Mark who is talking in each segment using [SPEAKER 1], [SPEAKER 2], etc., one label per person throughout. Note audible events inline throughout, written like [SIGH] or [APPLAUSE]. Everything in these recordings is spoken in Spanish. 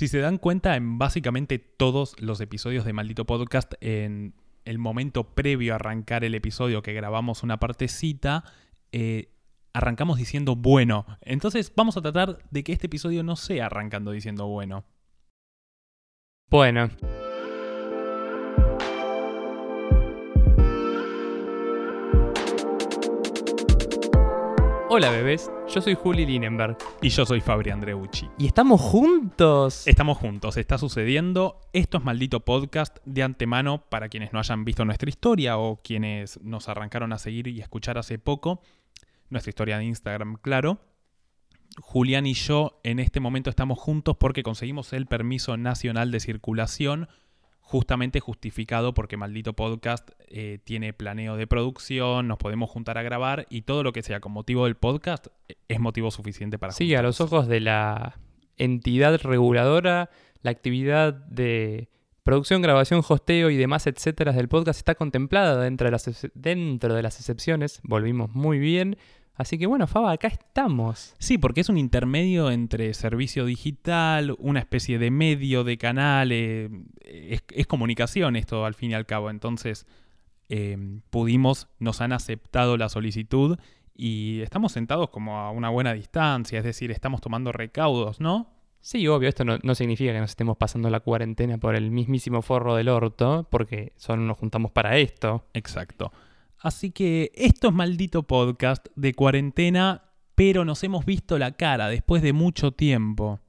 [SPEAKER 1] Si se dan cuenta, en básicamente todos los episodios de Maldito Podcast, en el momento previo a arrancar el episodio que grabamos una partecita, eh, arrancamos diciendo bueno. Entonces vamos a tratar de que este episodio no sea arrancando diciendo bueno.
[SPEAKER 2] Bueno. Hola bebés, yo soy Juli Linenberg.
[SPEAKER 1] Y yo soy Fabri Andreucci.
[SPEAKER 2] Y estamos juntos.
[SPEAKER 1] Estamos juntos, está sucediendo. Esto es maldito podcast de antemano para quienes no hayan visto nuestra historia o quienes nos arrancaron a seguir y escuchar hace poco. Nuestra historia de Instagram, claro. Julián y yo en este momento estamos juntos porque conseguimos el permiso nacional de circulación justamente justificado porque Maldito Podcast eh, tiene planeo de producción, nos podemos juntar a grabar y todo lo que sea con motivo del podcast eh, es motivo suficiente para...
[SPEAKER 2] Sí, a los ojos de la entidad reguladora, la actividad de producción, grabación, hosteo y demás, etcétera, del podcast está contemplada dentro de las, dentro de las excepciones. Volvimos muy bien. Así que bueno, Faba, acá estamos.
[SPEAKER 1] Sí, porque es un intermedio entre servicio digital, una especie de medio de canal, eh, es, comunicación esto al fin y al cabo. Entonces em, pudimos, nos han aceptado la solicitud y estamos sentados como a una buena distancia, es decir, estamos tomando recaudos, ¿no?
[SPEAKER 2] Sí, obvio, esto no, no, significa que nos estemos pasando la cuarentena por el mismísimo forro del orto, porque solo nos juntamos para esto.
[SPEAKER 1] Exacto. Así que esto es maldito podcast de cuarentena, pero nos hemos visto la cara después de mucho tiempo.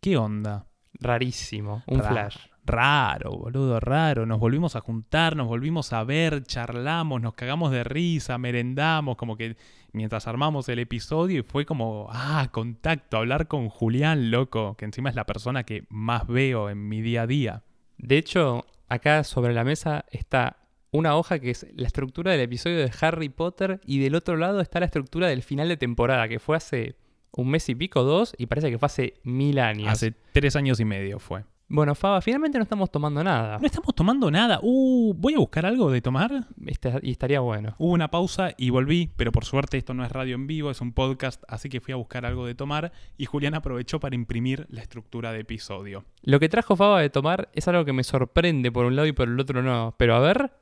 [SPEAKER 1] ¿Qué onda?
[SPEAKER 2] Rarísimo, un flash.
[SPEAKER 1] Raro, boludo, raro. Nos volvimos a juntar, nos volvimos a ver, charlamos, nos cagamos de risa, merendamos, como que mientras armamos el episodio y fue como, ah, contacto, hablar con Julián, loco, que encima es la persona que más veo en mi día a día.
[SPEAKER 2] De hecho, acá sobre la mesa está una hoja que es la estructura del episodio de Harry Potter y del otro lado está la estructura del final de temporada, que fue hace un mes y pico, dos, y parece que fue hace mil años.
[SPEAKER 1] Hace tres años y medio fue.
[SPEAKER 2] Bueno, Faba, finalmente no estamos tomando nada.
[SPEAKER 1] No estamos tomando nada. Uh, voy a buscar algo de tomar.
[SPEAKER 2] Este, y estaría bueno.
[SPEAKER 1] Hubo una pausa y volví, pero por suerte esto no es radio en vivo, es un podcast, así que fui a buscar algo de tomar y Julián aprovechó para imprimir la estructura de episodio.
[SPEAKER 2] Lo que trajo Faba de tomar es algo que me sorprende por un lado y por el otro no. Pero a ver,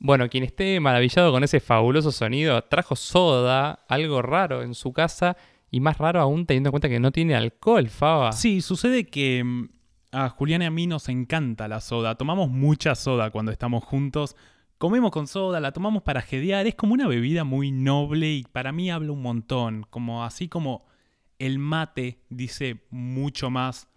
[SPEAKER 2] bueno, quien esté maravillado con ese fabuloso sonido, trajo soda, algo raro en su casa y más raro aún teniendo en cuenta que no tiene alcohol, Faba.
[SPEAKER 1] Sí, sucede que mm, a Julián y a mí nos encanta la soda. Tomamos mucha soda cuando estamos juntos. Comemos con soda, la tomamos para jedear. Es como una bebida muy noble y para mí habla un montón. Como así como el mate dice mucho más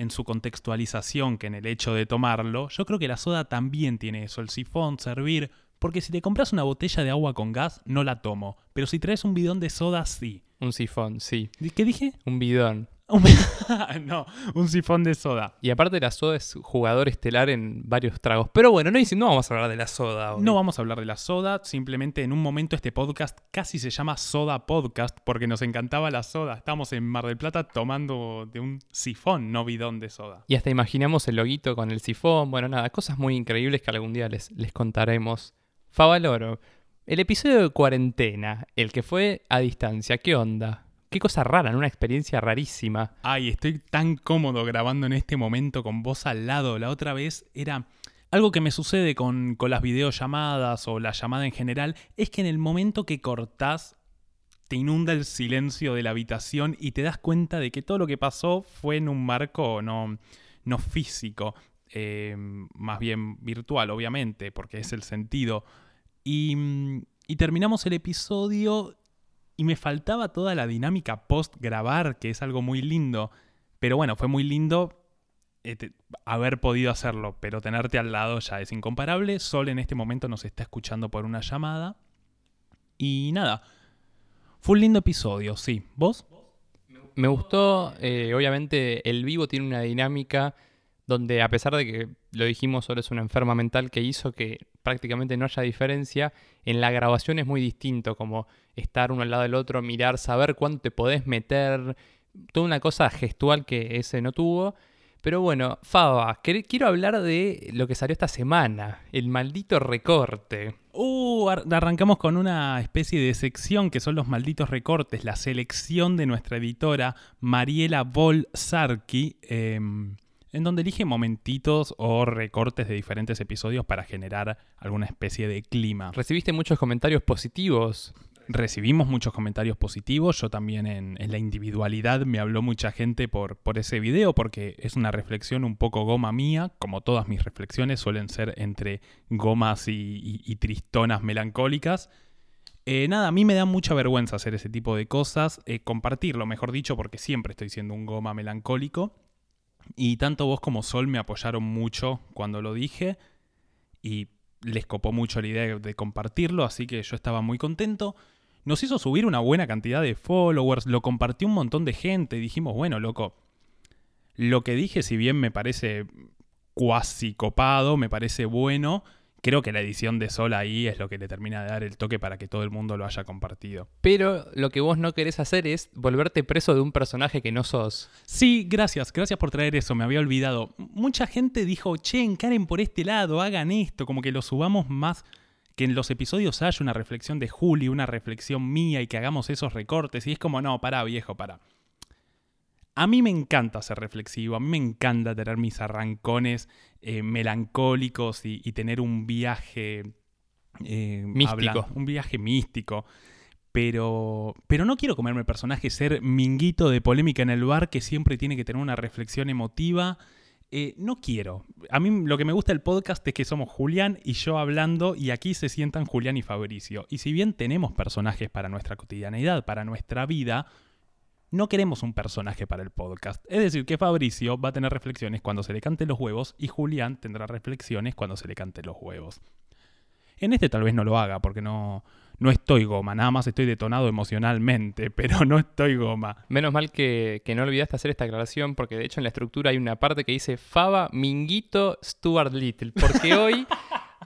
[SPEAKER 1] en su contextualización que en el hecho de tomarlo, yo creo que la soda también tiene eso, el sifón, servir, porque si te compras una botella de agua con gas, no la tomo, pero si traes un bidón de soda, sí.
[SPEAKER 2] Un sifón, sí.
[SPEAKER 1] ¿Qué dije?
[SPEAKER 2] Un bidón. [LAUGHS] [LAUGHS]
[SPEAKER 1] no, un sifón de soda.
[SPEAKER 2] Y aparte la soda es jugador estelar en varios tragos. Pero bueno, no, no vamos a hablar de la soda.
[SPEAKER 1] No vamos a hablar de la soda, simplemente en un momento este podcast casi se llama Soda Podcast porque nos encantaba la soda. Estamos en Mar del Plata tomando de un sifón, no bidón de soda.
[SPEAKER 2] Y hasta imaginamos el loguito con el sifón. Bueno, nada, cosas muy increíbles que algún día les, les contaremos. Favaloro, el episodio de cuarentena, el que fue a distancia, ¿qué onda? Qué cosa rara, una experiencia rarísima.
[SPEAKER 1] Ay, estoy tan cómodo grabando en este momento con vos al lado. La otra vez era... Algo que me sucede con, con las videollamadas o la llamada en general es que en el momento que cortás te inunda el silencio de la habitación y te das cuenta de que todo lo que pasó fue en un marco no, no físico, eh, más bien virtual, obviamente, porque es el sentido. Y, y terminamos el episodio y me faltaba toda la dinámica post grabar, que es algo muy lindo. Pero bueno, fue muy lindo este, haber podido hacerlo, pero tenerte al lado ya es incomparable. Sol en este momento nos está escuchando por una llamada. Y nada, fue un lindo episodio, sí. ¿Vos?
[SPEAKER 2] Me gustó, eh, obviamente el vivo tiene una dinámica donde a pesar de que lo dijimos, solo es una enferma mental que hizo que prácticamente no haya diferencia, en la grabación es muy distinto, como estar uno al lado del otro, mirar, saber cuánto te podés meter, toda una cosa gestual que ese no tuvo, Pero bueno, Faba, quiero hablar de lo que salió esta semana, el maldito recorte.
[SPEAKER 1] Uh, ar- arrancamos con una especie de sección que son los malditos recortes, la selección de nuestra editora Mariela Volsarki, em, en donde elige momentitos o recortes de diferentes episodios para generar alguna especie de clima.
[SPEAKER 2] Recibiste muchos comentarios positivos.
[SPEAKER 1] Recibimos muchos comentarios positivos, yo también en, la individualidad me habló mucha gente por, por ese video porque es una reflexión un poco goma mía, como todas mis reflexiones suelen ser entre gomas y, tristonas melancólicas. Eh, nada, a mí me da mucha vergüenza hacer ese tipo de cosas, eh, compartirlo, mejor dicho, porque siempre estoy siendo un goma melancólico. Y tanto vos como Sol me apoyaron mucho cuando lo dije y les copó mucho la idea de- de compartirlo, así que yo estaba muy contento. Nos hizo subir una buena cantidad de followers, lo compartió un montón de gente y dijimos, bueno, loco, lo que dije, si bien me parece cuasi copado, me parece bueno, creo que la edición de Sol ahí es lo que le termina de dar el toque para que todo el mundo lo haya compartido.
[SPEAKER 2] Pero lo que vos no querés hacer es volverte preso de un personaje que no sos.
[SPEAKER 1] Sí, gracias, gracias por traer eso, me había olvidado. Mucha gente dijo, che, encaren por este lado, hagan esto, como que lo subamos más, que en los episodios haya una reflexión de Juli, una reflexión mía y que hagamos esos recortes. Y es como, no, pará, viejo, pará. A mí me encanta ser reflexivo, a mí me encanta tener mis arrancones eh, melancólicos y, y tener un viaje eh,
[SPEAKER 2] Místico.
[SPEAKER 1] un viaje místico. Pero, pero no quiero comerme el personaje, ser minguito de polémica en el bar que siempre tiene que tener una reflexión emotiva. Eh, no quiero. A mí lo que me gusta del podcast es que somos Julián y yo hablando y aquí se sientan Julián y Fabricio. Y si bien tenemos personajes para nuestra cotidianeidad, para nuestra vida, no queremos un personaje para el podcast. Es decir, que Fabricio va a tener reflexiones cuando se le cante los huevos y Julián tendrá reflexiones cuando se le cante los huevos. En este tal vez no lo haga porque no, no estoy goma, nada más estoy detonado emocionalmente, [LAUGHS] pero no estoy goma.
[SPEAKER 2] Menos mal que, que no olvidaste hacer esta aclaración, porque de hecho en la estructura hay una parte que dice Faba, Minguito, Stuart Little. Porque [LAUGHS] hoy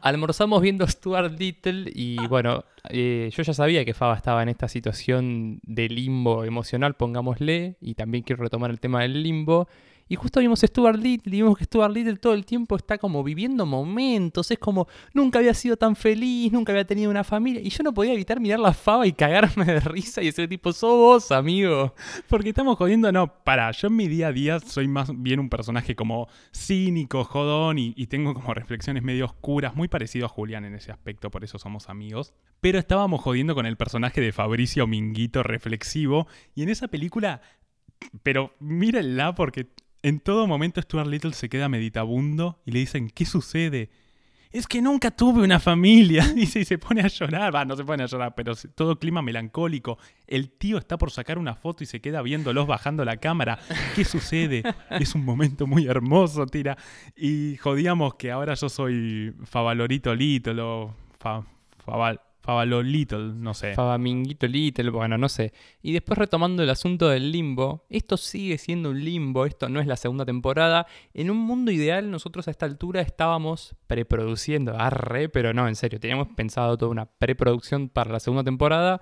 [SPEAKER 2] almorzamos viendo Stuart Little y bueno, eh, yo ya sabía que Faba estaba en esta situación de limbo emocional, pongámosle, y también quiero retomar el tema del limbo. Y justo vimos Stuart Little y vimos que Stuart Little todo el tiempo está como viviendo momentos, es como nunca había sido tan feliz, nunca había tenido una familia. Y yo no podía evitar mirar la fava y cagarme de risa y decir tipo, sos vos, amigo.
[SPEAKER 1] Porque estamos jodiendo, no, para, yo en mi día a día soy más bien un personaje como cínico, jodón y, y tengo como reflexiones medio oscuras, muy parecido a Julián en ese aspecto, por eso somos amigos. Pero estábamos jodiendo con el personaje de Fabricio Minguito reflexivo y en esa película, pero mírenla porque en todo momento Stuart Little se queda meditabundo y le dicen, ¿qué sucede? Es que nunca tuve una familia, [LAUGHS] dice, y se pone a llorar. Va, no se pone a llorar, pero todo clima melancólico. El tío está por sacar una foto y se queda viéndolos bajando la cámara. ¿Qué sucede? Es un momento muy hermoso, tira. Y jodíamos que ahora yo soy Favalorito Little o fa, Faval, Favalo Little, no sé.
[SPEAKER 2] Faba, Minguito Little, bueno, no sé. Y después retomando el asunto del limbo, esto sigue siendo un limbo, esto no es la segunda temporada. En un mundo ideal, nosotros a esta altura estábamos preproduciendo, arre, pero no, en serio, teníamos pensado toda una preproducción para la segunda temporada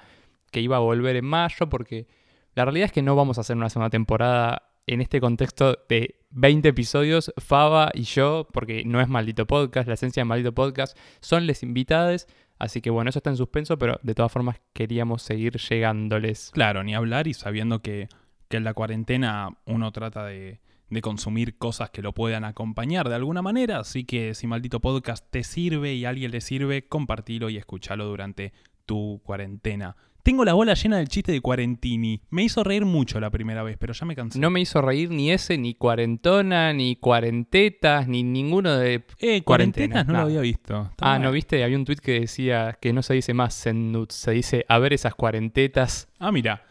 [SPEAKER 2] que iba a volver en mayo, porque la realidad es que no vamos a hacer una segunda temporada en este contexto de 20 episodios, Faba y yo, porque no es maldito podcast, la esencia de maldito podcast son les invitades. Así que bueno, eso está en suspenso, pero de todas formas queríamos seguir llegándoles.
[SPEAKER 1] Claro, ni hablar y sabiendo que, que en la cuarentena uno trata de, de consumir cosas que lo puedan acompañar de alguna manera. Así que si maldito podcast te sirve y a alguien le sirve, compartilo y escúchalo durante tu cuarentena. Tengo la bola llena del chiste de Cuarentini. Me hizo reír mucho la primera vez, pero ya me cansé.
[SPEAKER 2] No me hizo reír ni ese, ni cuarentona, ni cuarentetas, ni ninguno de...
[SPEAKER 1] eh,
[SPEAKER 2] cuarentena,
[SPEAKER 1] cuarentenas no lo había visto.
[SPEAKER 2] Ah. ¿no viste? Había un tweet que decía que no se dice más Zenut, se dice a ver esas cuarentetas.
[SPEAKER 1] Ah, mira.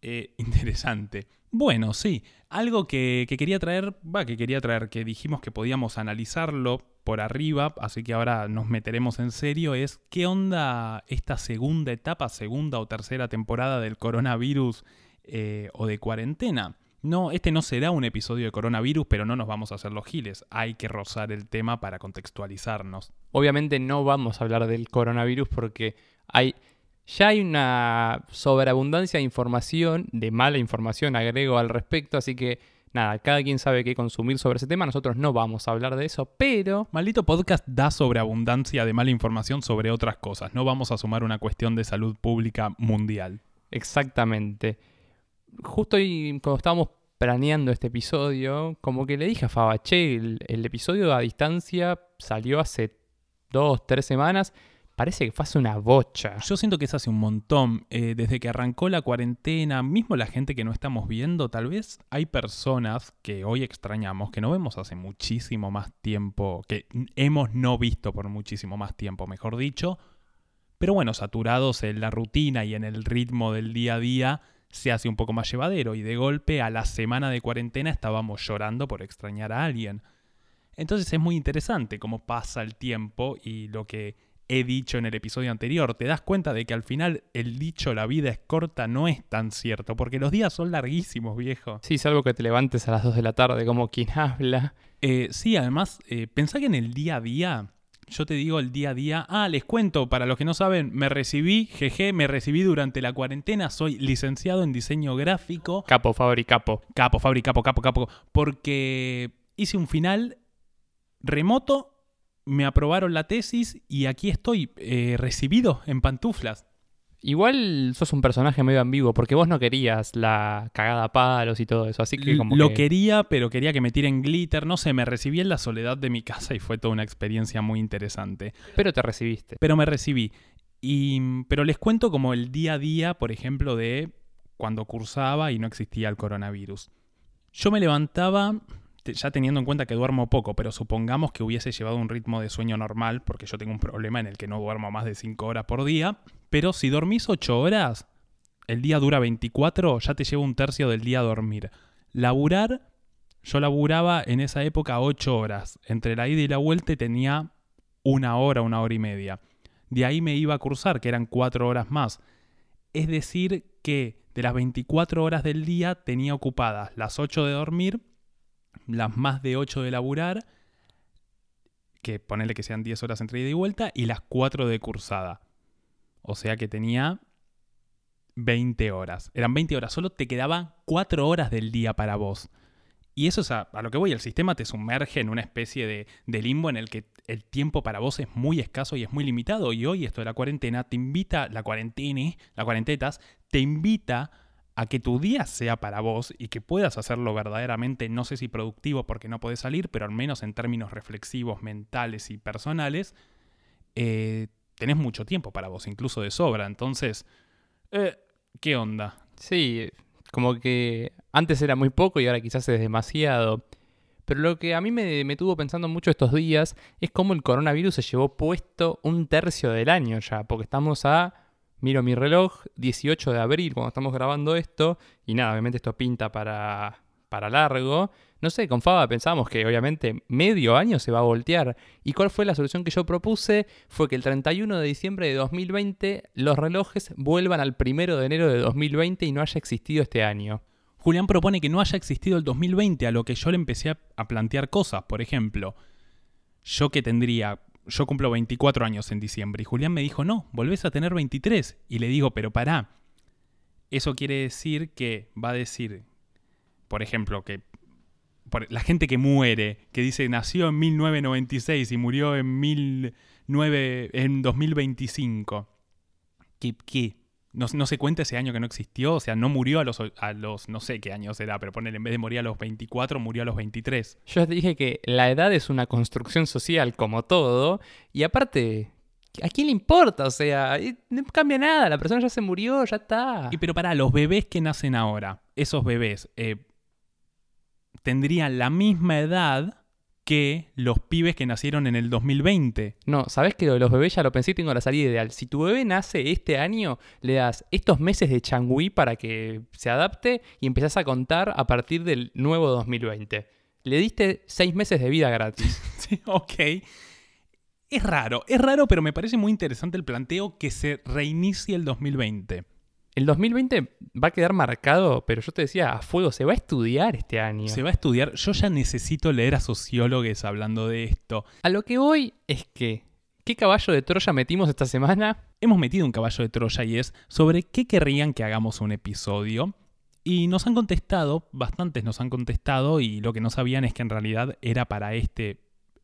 [SPEAKER 1] Eh, interesante. Bueno, sí. Algo que, que quería traer, va, que quería traer, que dijimos que podíamos analizarlo por arriba, así que ahora nos meteremos en serio, es qué onda esta segunda etapa, segunda o tercera temporada del coronavirus eh, o de cuarentena. No, este no será un episodio de coronavirus, pero no nos vamos a hacer los giles. Hay que rozar el tema para contextualizarnos.
[SPEAKER 2] Obviamente no vamos a hablar del coronavirus porque hay ya hay una sobreabundancia de información, de mala información agrego al respecto, así que nada, cada quien sabe qué consumir sobre ese tema, nosotros no vamos a hablar de eso, pero
[SPEAKER 1] Maldito podcast da sobreabundancia de mala información sobre otras cosas. No vamos a sumar una cuestión de salud pública mundial.
[SPEAKER 2] exactamente. Justo ahí, cuando estábamos planeando este episodio, como que le dije a Faba, che, el, el episodio a distancia salió hace dos, tres semanas, parece que fue hace una bocha.
[SPEAKER 1] Yo siento que es hace un montón. eh, desde que arrancó la cuarentena, mismo la gente que no estamos viendo, tal vez hay personas que hoy extrañamos, que no vemos hace muchísimo más tiempo, que hemos no visto por muchísimo más tiempo, mejor dicho. Pero bueno, saturados en la rutina y en el ritmo del día a día, se hace un poco más llevadero y de golpe a la semana de cuarentena estábamos llorando por extrañar a alguien. Entonces es muy interesante cómo pasa el tiempo y lo que he dicho en el episodio anterior. Te das cuenta de que al final el dicho la vida es corta no es tan cierto, porque los días son larguísimos, viejo.
[SPEAKER 2] Sí, salvo que te levantes a las 2 de la tarde como quien habla.
[SPEAKER 1] Eh, sí, además, eh, pensá que en el día a día, yo te digo el día a día, ah, les cuento, para los que no saben, me recibí, jeje, me recibí durante la cuarentena, soy licenciado en diseño gráfico,
[SPEAKER 2] Capo, Fabri, capo.
[SPEAKER 1] capo, Fabri, capo, capo, capo, porque hice un final remoto, me aprobaron la tesis y aquí estoy eh, recibido en pantuflas.
[SPEAKER 2] Igual sos un personaje medio ambiguo, porque vos no querías la cagada a palos y todo eso, así que como
[SPEAKER 1] Lo
[SPEAKER 2] que...
[SPEAKER 1] quería, pero quería que me tiren glitter, no sé, me recibí en la soledad de mi casa y fue toda una experiencia muy interesante.
[SPEAKER 2] Pero te recibiste.
[SPEAKER 1] Pero me recibí. Y, pero les cuento como el día a día, por ejemplo, de cuando cursaba y no existía el coronavirus. Yo me levantaba, ya teniendo en cuenta que duermo poco, pero supongamos que hubiese llevado un ritmo de sueño normal, porque yo tengo un problema en el que no duermo más de 5 horas por día. Pero si dormís 8 horas, el día dura 24, ya te lleva un tercio del día a dormir. Laburar, yo laburaba en esa época 8 horas. Entre la ida y la vuelta tenía una hora, una hora y media. De ahí me iba a cursar, que eran 4 horas más. Es decir, que de las 24 horas del día tenía ocupadas las 8 de dormir, las más de 8 de laburar, que ponerle que sean 10 horas entre ida y vuelta, y las 4 de cursada. O sea que tenía 20 horas. Eran 20 horas, solo te quedaban 4 horas del día para vos. Y eso es a, lo que voy, el sistema te sumerge en una especie de, de limbo en el que el tiempo para vos es muy escaso y es muy limitado. Y hoy esto de la cuarentena te invita, la cuarentena, la cuarentetas, te invita a que tu día sea para vos y que puedas hacerlo verdaderamente, no sé si productivo porque no podés salir, pero al menos en términos reflexivos, mentales y personales, eh, tenés mucho tiempo para vos, incluso de sobra. Entonces, eh, ¿qué onda?
[SPEAKER 2] Sí, como que antes era muy poco y ahora quizás es demasiado. Pero lo que a mí me, me tuvo pensando mucho estos días es cómo el coronavirus se llevó puesto un tercio del año ya, porque estamos a, miro mi reloj, 18 de abril cuando estamos grabando esto, y nada, obviamente esto pinta para, para largo. No sé, con Faba pensábamos que obviamente medio año se va a voltear. ¿Y cuál fue la solución que yo propuse? Fue que el 31 de diciembre de 2020 los relojes vuelvan al 1 de enero de 2020 y no haya existido este año.
[SPEAKER 1] Julián propone que no haya existido el 2020, a lo que yo le empecé a plantear cosas. Por ejemplo, yo que tendría, yo cumplo 24 años en diciembre y Julián me dijo, no, volvés a tener 23. Y le digo, pero pará, eso quiere decir que va a decir, por ejemplo, que la gente que muere, que dice nació en 1996 y murió en, 19, en 2025, ¿qué? qué? No, no se cuenta ese año que no existió, o sea, no murió a los, a los no sé qué años era, pero ponele, en vez de morir a los 24, murió a los 23.
[SPEAKER 2] Yo te dije que la edad es una construcción social como todo, y aparte, ¿a quién le importa? O sea, no cambia nada, la persona ya se murió, ya está.
[SPEAKER 1] Y pero para los bebés que nacen ahora, esos bebés eh, tendrían la misma edad que los pibes que nacieron en el 2020.
[SPEAKER 2] No, ¿sabes que lo de los bebés ya lo pensé y tengo la salida ideal? Si tu bebé nace este año, le das estos meses de changüí para que se adapte y empezás a contar a partir del nuevo 2020. Le diste seis meses de vida gratis. [LAUGHS]
[SPEAKER 1] Sí, ok. Es raro, es raro, pero me parece muy interesante el planteo que se reinicie el 2020.
[SPEAKER 2] El 2020 va a quedar marcado, pero yo te decía, a fuego, se va a estudiar este año.
[SPEAKER 1] Se va a estudiar. Yo ya necesito leer a sociólogos hablando de esto.
[SPEAKER 2] A lo que voy es que, ¿qué caballo de Troya metimos esta semana?
[SPEAKER 1] Hemos metido un caballo de Troya y es sobre qué querrían que hagamos un episodio. Y nos han contestado, bastantes nos han contestado, y lo que no sabían es que en realidad era para este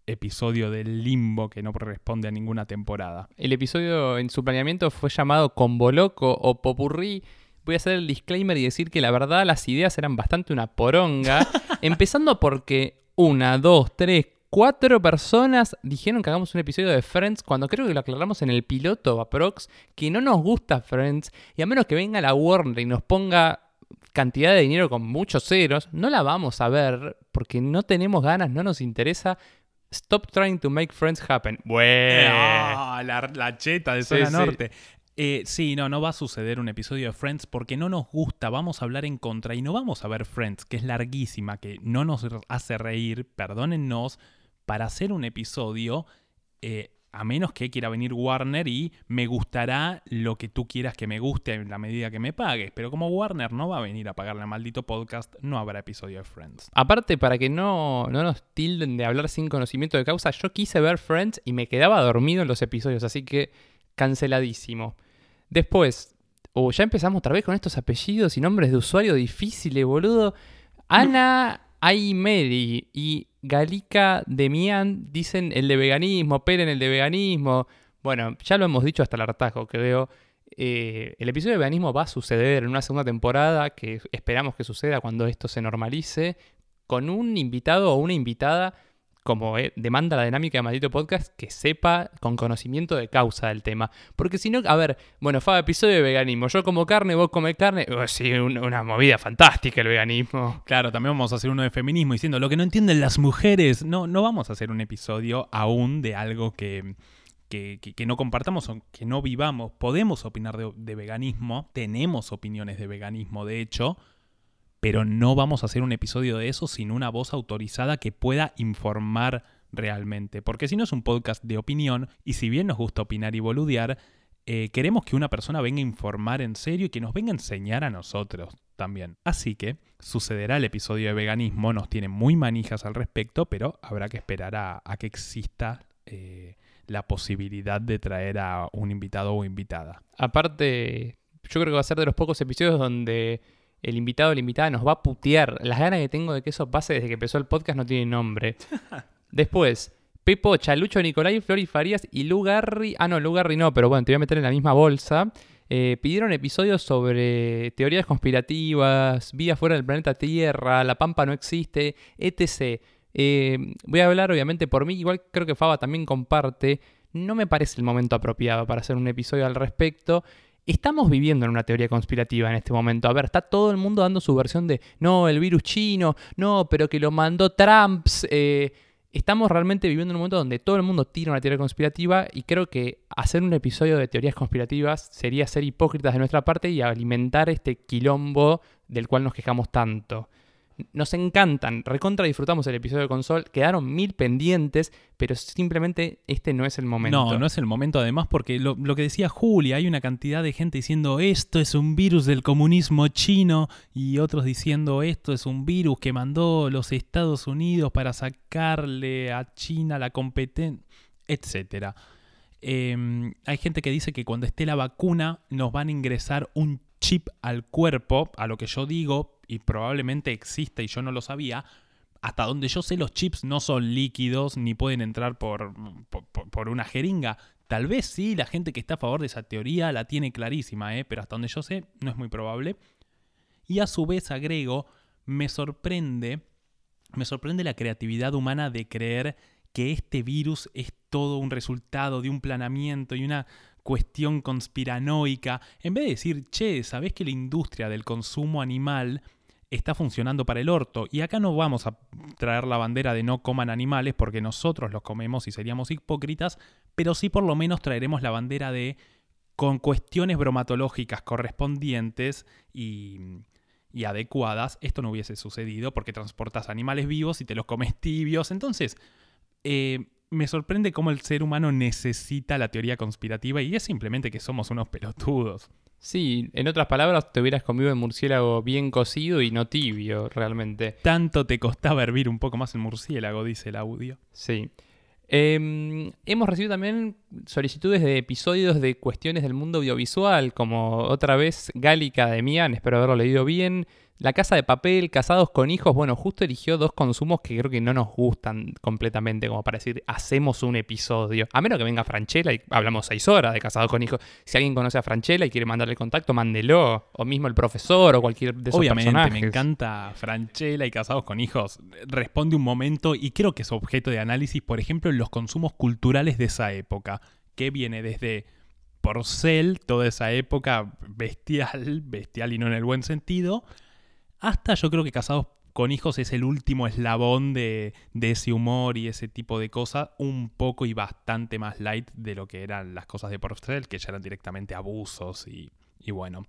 [SPEAKER 1] episodio del limbo que no corresponde a ninguna temporada.
[SPEAKER 2] El episodio en su planeamiento fue llamado Combo Loco o Popurrí. Voy a hacer el disclaimer y decir que la verdad las ideas eran bastante una poronga. [LAUGHS] empezando porque una, dos, tres, cuatro personas dijeron que hagamos un episodio de Friends cuando creo que lo aclaramos en el piloto aprox que no nos gusta Friends y a menos que venga la Warner y nos ponga cantidad de dinero con muchos ceros, no la vamos a ver porque no tenemos ganas, no nos interesa. Stop trying to make friends happen. Bueno.
[SPEAKER 1] Ah, la, cheta de zona norte. Eh, sí, no, no va a suceder un episodio de Friends porque no nos gusta, vamos a hablar en contra y no vamos a ver Friends, que es larguísima, que no nos hace reír, perdónennos, para hacer un episodio, eh, a menos que quiera venir Warner y me gustará lo que tú quieras que me guste en la medida que me pagues. Pero como Warner no va a venir a pagarle al maldito podcast, no habrá episodio de Friends.
[SPEAKER 2] Aparte, para que no, no nos tilden de hablar sin conocimiento de causa, yo quise ver Friends y me quedaba dormido en los episodios, así que canceladísimo. Después, oh, ya empezamos otra vez con estos apellidos y nombres de usuario difíciles, boludo. Ana Aymeri y Galika Demian dicen el de veganismo, Peren el de veganismo. Bueno, ya lo hemos dicho hasta el hartazgo, creo. Eh, el episodio de veganismo va a suceder en una segunda temporada que esperamos que suceda cuando esto se normalice, con un invitado o una invitada como eh, demanda la dinámica de Maldito Podcast, que sepa con conocimiento de causa del tema. Porque si no, a ver, bueno, fue episodio de veganismo. Yo como carne, vos comes carne. Oh, sí, una movida fantástica el veganismo.
[SPEAKER 1] Claro, también vamos a hacer uno de feminismo diciendo lo que no entienden las mujeres. No, no vamos a hacer un episodio aún de algo que. Que, no compartamos o que no vivamos. Podemos opinar de veganismo, tenemos opiniones de veganismo, de hecho, pero no vamos a hacer un episodio de eso sin una voz autorizada que pueda informar realmente. Porque si no es un podcast de opinión, y si bien nos gusta opinar y boludear, eh, queremos que una persona venga a informar en serio y que nos venga a enseñar a nosotros también. Así que sucederá el episodio de veganismo, nos tiene muy manijas al respecto, pero habrá que esperar a, que exista eh, la posibilidad de traer a un invitado o invitada.
[SPEAKER 2] Aparte, yo creo que va a ser de los pocos episodios donde el invitado o la invitada nos va a putear. Las ganas que tengo de que eso pase desde que empezó el podcast no tiene nombre. [LAUGHS] Después, Pepo, Chalucho, Nicolai, Flori Farías y Lugarri. Ah, no, Lugarri no, pero bueno, te voy a meter en la misma bolsa. Eh, pidieron episodios sobre teorías conspirativas, vida fuera del planeta Tierra, la Pampa no existe, etc. Eh, voy a hablar obviamente por mí, igual creo que Faba también comparte. No me parece el momento apropiado para hacer un episodio al respecto. Estamos viviendo en una teoría conspirativa en este momento. A ver, está todo el mundo dando su versión de, no, el virus chino, no, pero que lo mandó Trump. Eh, estamos realmente viviendo en un momento donde todo el mundo tira una teoría conspirativa y creo que hacer un episodio de teorías conspirativas sería ser hipócritas de nuestra parte y alimentar este quilombo del cual nos quejamos tanto. Nos encantan, recontra disfrutamos el episodio de console, quedaron mil pendientes, pero simplemente este no es el momento.
[SPEAKER 1] No, no es el momento además porque lo, que decía Julia, hay una cantidad de gente diciendo esto es un virus del comunismo chino y otros diciendo esto es un virus que mandó los Estados Unidos para sacarle a China la competencia, etc. Em, hay gente que dice que cuando esté la vacuna nos van a ingresar un chip al cuerpo, a lo que yo digo, y probablemente existe y yo no lo sabía, hasta donde yo sé los chips no son líquidos ni pueden entrar por, por, una jeringa. Tal vez sí, la gente que está a favor de esa teoría la tiene clarísima, ¿eh? pero hasta donde yo sé no es muy probable. Y a su vez agrego, me sorprende, me sorprende la creatividad humana de creer que este virus es todo un resultado de un planeamiento y una cuestión conspiranoica, en vez de decir, che, ¿sabés que la industria del consumo animal está funcionando para el orto? Y acá no vamos a traer la bandera de no coman animales porque nosotros los comemos y seríamos hipócritas, pero sí por lo menos traeremos la bandera de con cuestiones bromatológicas correspondientes y, adecuadas, esto no hubiese sucedido porque transportas animales vivos y te los comes tibios. Entonces, eh, me sorprende cómo el ser humano necesita la teoría conspirativa y es simplemente que somos unos pelotudos.
[SPEAKER 2] Sí, en otras palabras, te hubieras comido el murciélago bien cocido y no tibio, realmente.
[SPEAKER 1] Tanto te costaba hervir un poco más el murciélago, dice el audio.
[SPEAKER 2] Sí. Em, hemos recibido también solicitudes de episodios de cuestiones del mundo audiovisual, como otra vez Gálica de Mian, espero haberlo leído bien. La Casa de Papel, Casados con Hijos, bueno, justo eligió dos consumos que creo que no nos gustan completamente, como para decir, hacemos un episodio. A menos que venga Franchella y hablamos seis horas de Casados con Hijos. Si alguien conoce a Franchella y quiere mandarle contacto, mándelo. O mismo el profesor o cualquier de esos
[SPEAKER 1] Obviamente,
[SPEAKER 2] personajes.
[SPEAKER 1] me encanta Franchella y Casados con Hijos. Responde un momento y creo que es objeto de análisis, por ejemplo, en los consumos culturales de esa época, que viene desde Porcel, toda esa época bestial, bestial y no en el buen sentido, hasta yo creo que Casados con Hijos es el último eslabón de, ese humor y ese tipo de cosas, un poco y bastante más light de lo que eran las cosas de Porcel, que ya eran directamente abusos y, y bueno.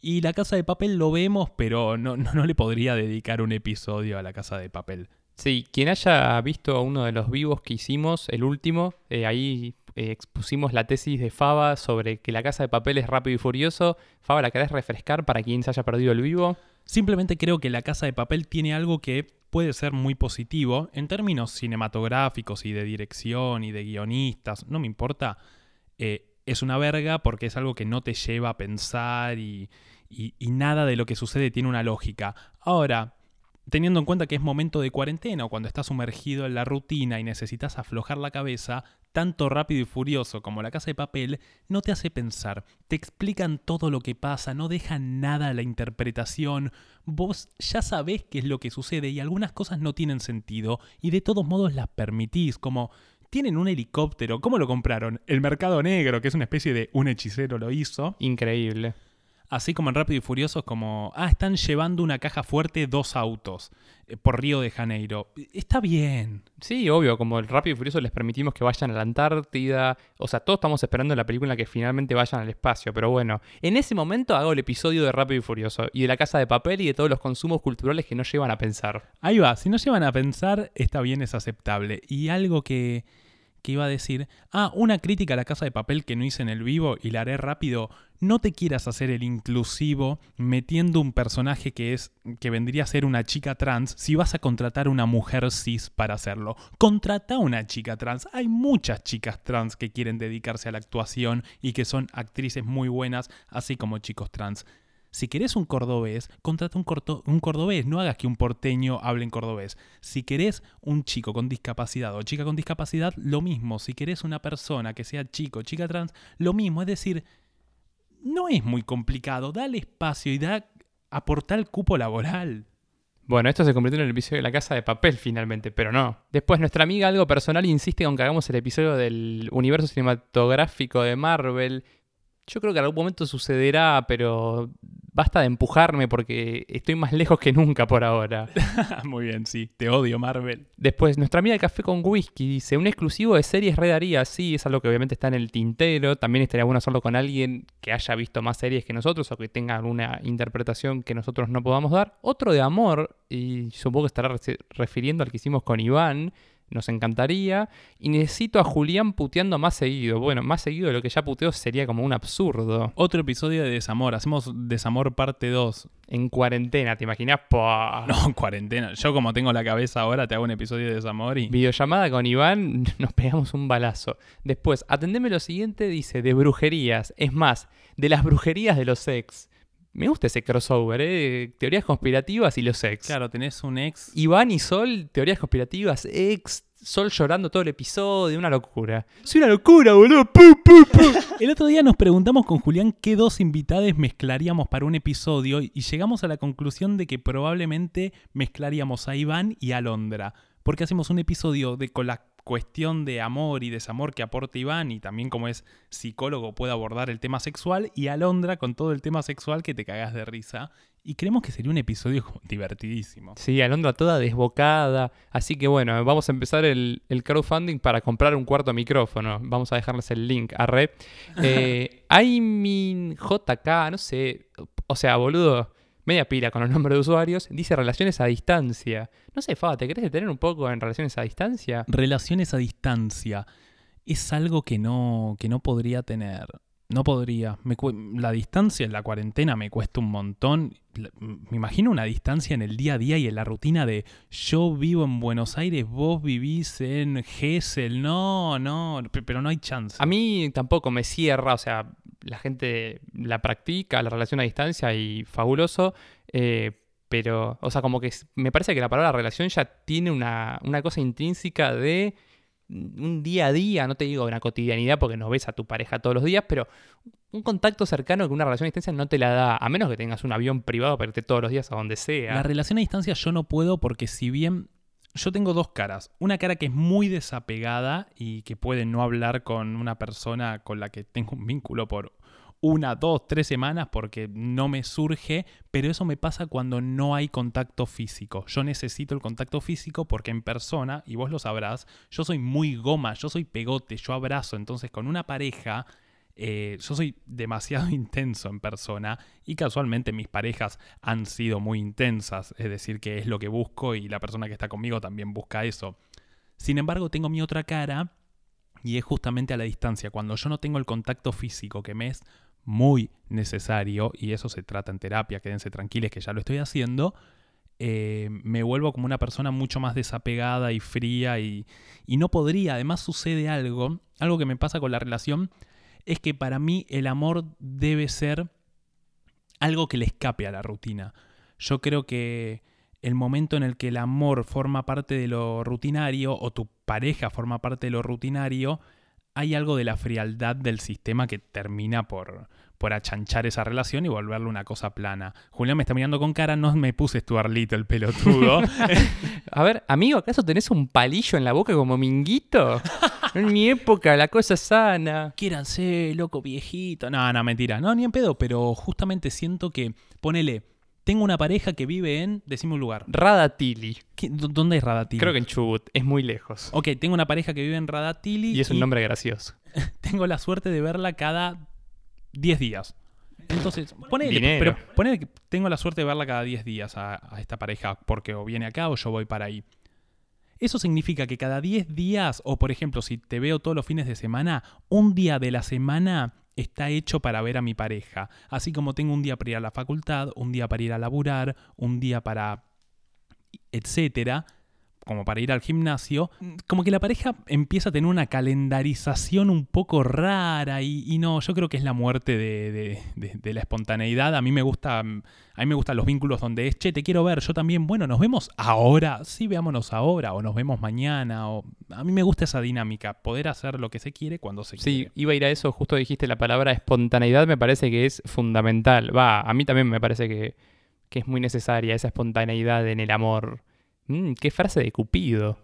[SPEAKER 1] Y la casa de papel lo vemos, pero no, no, no le podría dedicar un episodio a la casa de papel.
[SPEAKER 2] Sí, quien haya visto uno de los vivos que hicimos, el último, eh, ahí eh, expusimos la tesis de Faba sobre que la casa de papel es rápido y furioso. Faba, ¿la querés refrescar para quien se haya perdido el vivo?
[SPEAKER 1] Simplemente creo que la casa de papel tiene algo que puede ser muy positivo en términos cinematográficos y de dirección y de guionistas, no me importa. Eh, es una verga porque es algo que no te lleva a pensar y, y, y nada de lo que sucede tiene una lógica. Ahora, teniendo en cuenta que es momento de cuarentena o cuando estás sumergido en la rutina y necesitas aflojar la cabeza, tanto rápido y furioso como la casa de papel no te hace pensar, te explican todo lo que pasa, no dejan nada a la interpretación, vos ya sabés qué es lo que sucede y algunas cosas no tienen sentido y de todos modos las permitís, como tienen un helicóptero, ¿cómo lo compraron? El mercado negro, que es una especie de un hechicero lo hizo.
[SPEAKER 2] Increíble.
[SPEAKER 1] Así como en Rápido y Furioso, como, ah, están llevando una caja fuerte dos autos eh, por Río de Janeiro. Está bien.
[SPEAKER 2] Sí, obvio, como el Rápido y Furioso les permitimos que vayan a la Antártida. O sea, todos estamos esperando la película que finalmente vayan al espacio. Pero bueno, en ese momento hago el episodio de Rápido y Furioso y de la casa de papel y de todos los consumos culturales que no llevan a pensar.
[SPEAKER 1] Ahí va, si no llevan a pensar, está bien, es aceptable. Y algo que, que iba a decir, ah, una crítica a la casa de papel que no hice en el vivo y la haré rápido. No te quieras hacer el inclusivo metiendo un personaje que es que vendría a ser una chica trans si vas a contratar una mujer cis para hacerlo. Contrata una chica trans. Hay muchas chicas trans que quieren dedicarse a la actuación y que son actrices muy buenas, así como chicos trans. Si querés un cordobés, contrata un, cordobés, no hagas que un porteño hable en cordobés. Si querés un chico con discapacidad o chica con discapacidad, lo mismo. Si querés una persona que sea chico o chica trans, lo mismo. Es decir, no es muy complicado. Dale espacio y da aportar el cupo laboral.
[SPEAKER 2] Bueno, esto se convirtió en el episodio de la casa de papel finalmente, pero no. Después nuestra amiga algo personal insiste con que hagamos el episodio del universo cinematográfico de Marvel. Yo creo que en algún momento sucederá, pero basta de empujarme porque estoy más lejos que nunca por ahora. [LAUGHS]
[SPEAKER 1] Muy bien, sí. Te odio, Marvel.
[SPEAKER 2] Después, nuestra amiga de Café con Whisky dice, un exclusivo de series redaría, sí, es algo que obviamente está en el tintero. También estaría bueno hacerlo con alguien que haya visto más series que nosotros o que tenga alguna interpretación que nosotros no podamos dar. Otro de amor, y supongo que estará refiriendo al que hicimos con Iván, nos encantaría. Y necesito a Julián puteando más seguido. Bueno, más seguido de lo que ya puteo sería como un absurdo.
[SPEAKER 1] Otro episodio de Desamor. Hacemos Desamor parte 2.
[SPEAKER 2] En cuarentena, ¿te imaginas? ¡Pah!
[SPEAKER 1] No, en cuarentena. Yo como tengo la cabeza ahora, te hago un episodio de Desamor y...
[SPEAKER 2] Videollamada con Iván, [LAUGHS] nos pegamos un balazo. Después, atendeme lo siguiente, dice, de brujerías. Es más, de las brujerías de los ex. Me gusta ese crossover, ¿eh? Teorías conspirativas y los ex.
[SPEAKER 1] Claro, tenés un ex.
[SPEAKER 2] Iván y Sol, teorías conspirativas, ex, Sol llorando todo el episodio, una locura. ¡Es una locura, boludo! ¡Pu, pu, pu! [LAUGHS]
[SPEAKER 1] el otro día nos preguntamos con Julián qué dos invitades mezclaríamos para un episodio y llegamos a la conclusión de que probablemente mezclaríamos a Iván y a Londra. Porque hacemos un episodio de con la cuestión de amor y desamor que aporta Iván y también como es psicólogo puede abordar el tema sexual y Alondra con todo el tema sexual que te cagas de risa y creemos que sería un episodio divertidísimo.
[SPEAKER 2] Sí, Alondra toda desbocada. Así que bueno, vamos a empezar el, el crowdfunding para comprar un cuarto micrófono. Vamos a dejarles el link a red. [LAUGHS] Eh, Aimin JK, no sé. O sea, boludo, media pila con los nombres de usuarios. Dice relaciones a distancia. No sé, Faba, ¿te querés detener un poco en relaciones a distancia?
[SPEAKER 1] Relaciones a distancia es algo que no, que no podría tener. No podría. Me la distancia en la cuarentena me cuesta un montón. Me imagino una distancia en el día a día y en la rutina de yo vivo en Buenos Aires, vos vivís en Gessel. No, no, pe- pero no hay chance.
[SPEAKER 2] A mí tampoco me cierra, o sea, la gente la practica, la relación a distancia y fabuloso, eh, pero, o sea, como que me parece que la palabra relación ya tiene una, una cosa intrínseca de un día a día, no te digo una cotidianidad porque no ves a tu pareja todos los días, pero un contacto cercano que una relación a distancia no te la da, a menos que tengas un avión privado para irte todos los días a donde sea.
[SPEAKER 1] La relación a distancia yo no puedo porque si bien yo tengo dos caras, una cara que es muy desapegada y que puede no hablar con una persona con la que tengo un vínculo por una, dos, tres semanas porque no me surge, pero eso me pasa cuando no hay contacto físico. Yo necesito el contacto físico porque en persona, y vos lo sabrás, yo soy muy goma, yo soy pegote, yo abrazo, entonces con una pareja... eh, yo soy demasiado [LAUGHS] intenso en persona y casualmente mis parejas han sido muy intensas, es decir, que es lo que busco y la persona que está conmigo también busca eso. Sin embargo, tengo mi otra cara y es justamente a la distancia, cuando yo no tengo el contacto físico que me es muy necesario, y eso se trata en terapia, quédense tranquiles que ya lo estoy haciendo, eh, me vuelvo como una persona mucho más desapegada y fría y, y no podría, además sucede algo, algo que me pasa con la relación, es que para mí el amor debe ser algo que le escape a la rutina. Yo creo que el momento en el que el amor forma parte de lo rutinario o tu pareja forma parte de lo rutinario, hay algo de la frialdad del sistema que termina por, por achanchar esa relación y volverle una cosa plana. Julián me está mirando con cara, no me puse Stuart Little, pelotudo. [LAUGHS]
[SPEAKER 2] A ver, amigo, ¿acaso tenés un palillo en la boca como minguito? En mi época, la cosa es sana.
[SPEAKER 1] Quiéranse, loco viejito. No, no, mentira. No, ni en pedo, pero justamente siento que, ponele, tengo una pareja que vive en, decime un lugar.
[SPEAKER 2] Radatili.
[SPEAKER 1] ¿Qué- dó- ¿Dónde es Radatili?
[SPEAKER 2] Creo que en Chubut, es muy lejos.
[SPEAKER 1] Ok, tengo una pareja que vive en Radatili
[SPEAKER 2] Y es un nombre gracioso. [LAUGHS]
[SPEAKER 1] tengo la suerte de verla cada 10 días. Entonces, ponele,
[SPEAKER 2] Dinero.
[SPEAKER 1] pero ponele que tengo la suerte de verla cada 10 días a, a esta pareja, porque o viene acá o yo voy para ahí. Eso significa que cada 10 días, o por ejemplo, si te veo todos los fines de semana, un día de la semana está hecho para ver a mi pareja. Así como tengo un día para ir a la facultad, un día para ir a laburar, un día para... etcétera, como para ir al gimnasio, como que la pareja empieza a tener una calendarización un poco rara y, y no, yo creo que es la muerte de, de- de- de la espontaneidad. A mí me gusta, a mí me gustan los vínculos donde es, che, te quiero ver, yo también, bueno, nos vemos ahora, sí, veámonos ahora, o nos vemos mañana, o a mí me gusta esa dinámica, poder hacer lo que se quiere cuando se
[SPEAKER 2] Sí,
[SPEAKER 1] quiere.
[SPEAKER 2] iba a ir a eso, justo dijiste la palabra espontaneidad, me parece que es fundamental. Va, a mí también me parece que, que es muy necesaria esa espontaneidad en el amor. Mm, qué frase de Cupido.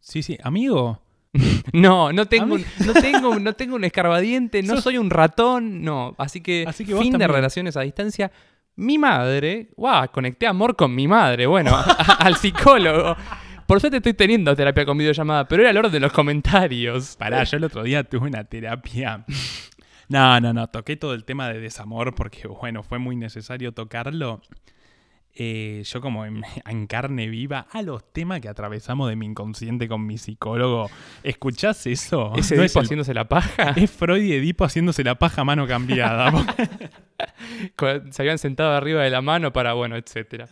[SPEAKER 1] Sí, sí, amigo. [LAUGHS]
[SPEAKER 2] No, no tengo, un- no tengo, no tengo un escarbadiente, no soy un ratón, no. Así que,
[SPEAKER 1] Así que vos
[SPEAKER 2] fin de relaciones a distancia. Mi madre, wow, conecté amor con mi madre, bueno, a- al psicólogo. Por suerte estoy teniendo terapia con videollamada, pero era el orden de los comentarios.
[SPEAKER 1] Pará, yo el otro día tuve una terapia. No, no, no, toqué todo el tema de desamor porque, bueno, fue muy necesario tocarlo. Eh, yo como en, [LAUGHS] en carne viva a los temas que atravesamos de mi inconsciente con mi psicólogo. ¿Escuchás eso? No es, el-
[SPEAKER 2] haciéndose la paja. [LAUGHS]
[SPEAKER 1] es Freud y Edipo haciéndose la paja a mano cambiada. [LAUGHS]
[SPEAKER 2] Se habían sentado arriba de la mano para, bueno, etcétera.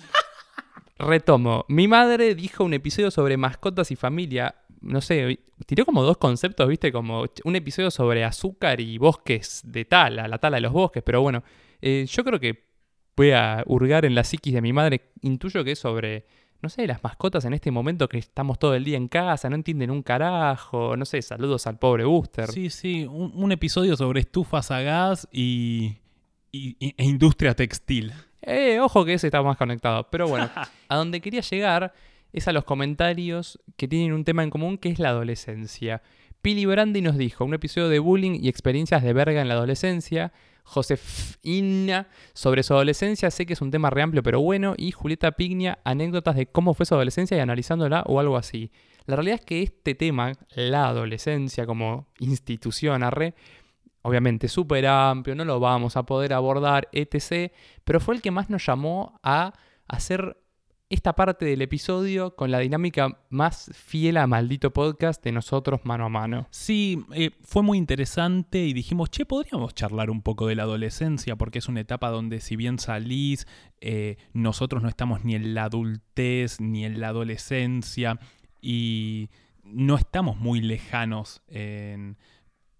[SPEAKER 2] Retomo. Mi madre dijo un episodio sobre mascotas y familia. No sé, tiró como dos conceptos, ¿viste? Como un episodio sobre azúcar y bosques de tala, la tala de los bosques. Pero bueno, eh, yo creo que voy a hurgar en la psiquis de mi madre. Intuyo que es sobre, no sé, las mascotas en este momento que estamos todo el día en casa, no entienden un carajo. No sé, saludos al pobre Buster.
[SPEAKER 1] sí, sí, un, un episodio sobre estufas a gas y, y- y- e industria textil.
[SPEAKER 2] Eh, ojo que ese está más conectado. Pero bueno, [LAUGHS] a donde quería llegar es a los comentarios que tienen un tema en común que es la adolescencia. Pili Brandi nos dijo un episodio de bullying y experiencias de verga en la adolescencia. Josefina sobre su adolescencia, sé que es un tema re amplio pero bueno. Y Julieta Pignia, anécdotas de cómo fue su adolescencia y analizándola o algo así. La realidad es que este tema, la adolescencia como institución arre, obviamente súper amplio, no lo vamos a poder abordar, etc. Pero fue el que más nos llamó a hacer esta parte del episodio con la dinámica más fiel a maldito podcast de nosotros mano a mano.
[SPEAKER 1] Sí, eh, fue muy interesante y dijimos, che, podríamos charlar un poco de la adolescencia, porque es una etapa donde si bien salís, eh, nosotros no estamos ni en la adultez ni en la adolescencia y no estamos muy lejanos en...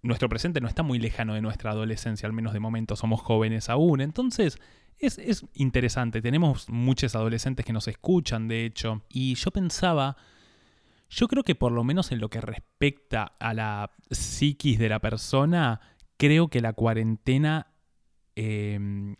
[SPEAKER 1] Nuestro presente no está muy lejano de nuestra adolescencia, al menos de momento somos jóvenes aún. Entonces, es, interesante, tenemos muchos adolescentes que nos escuchan, de hecho, y yo pensaba, yo creo que por lo menos en lo que respecta a la psiquis de la persona, creo que la cuarentena em,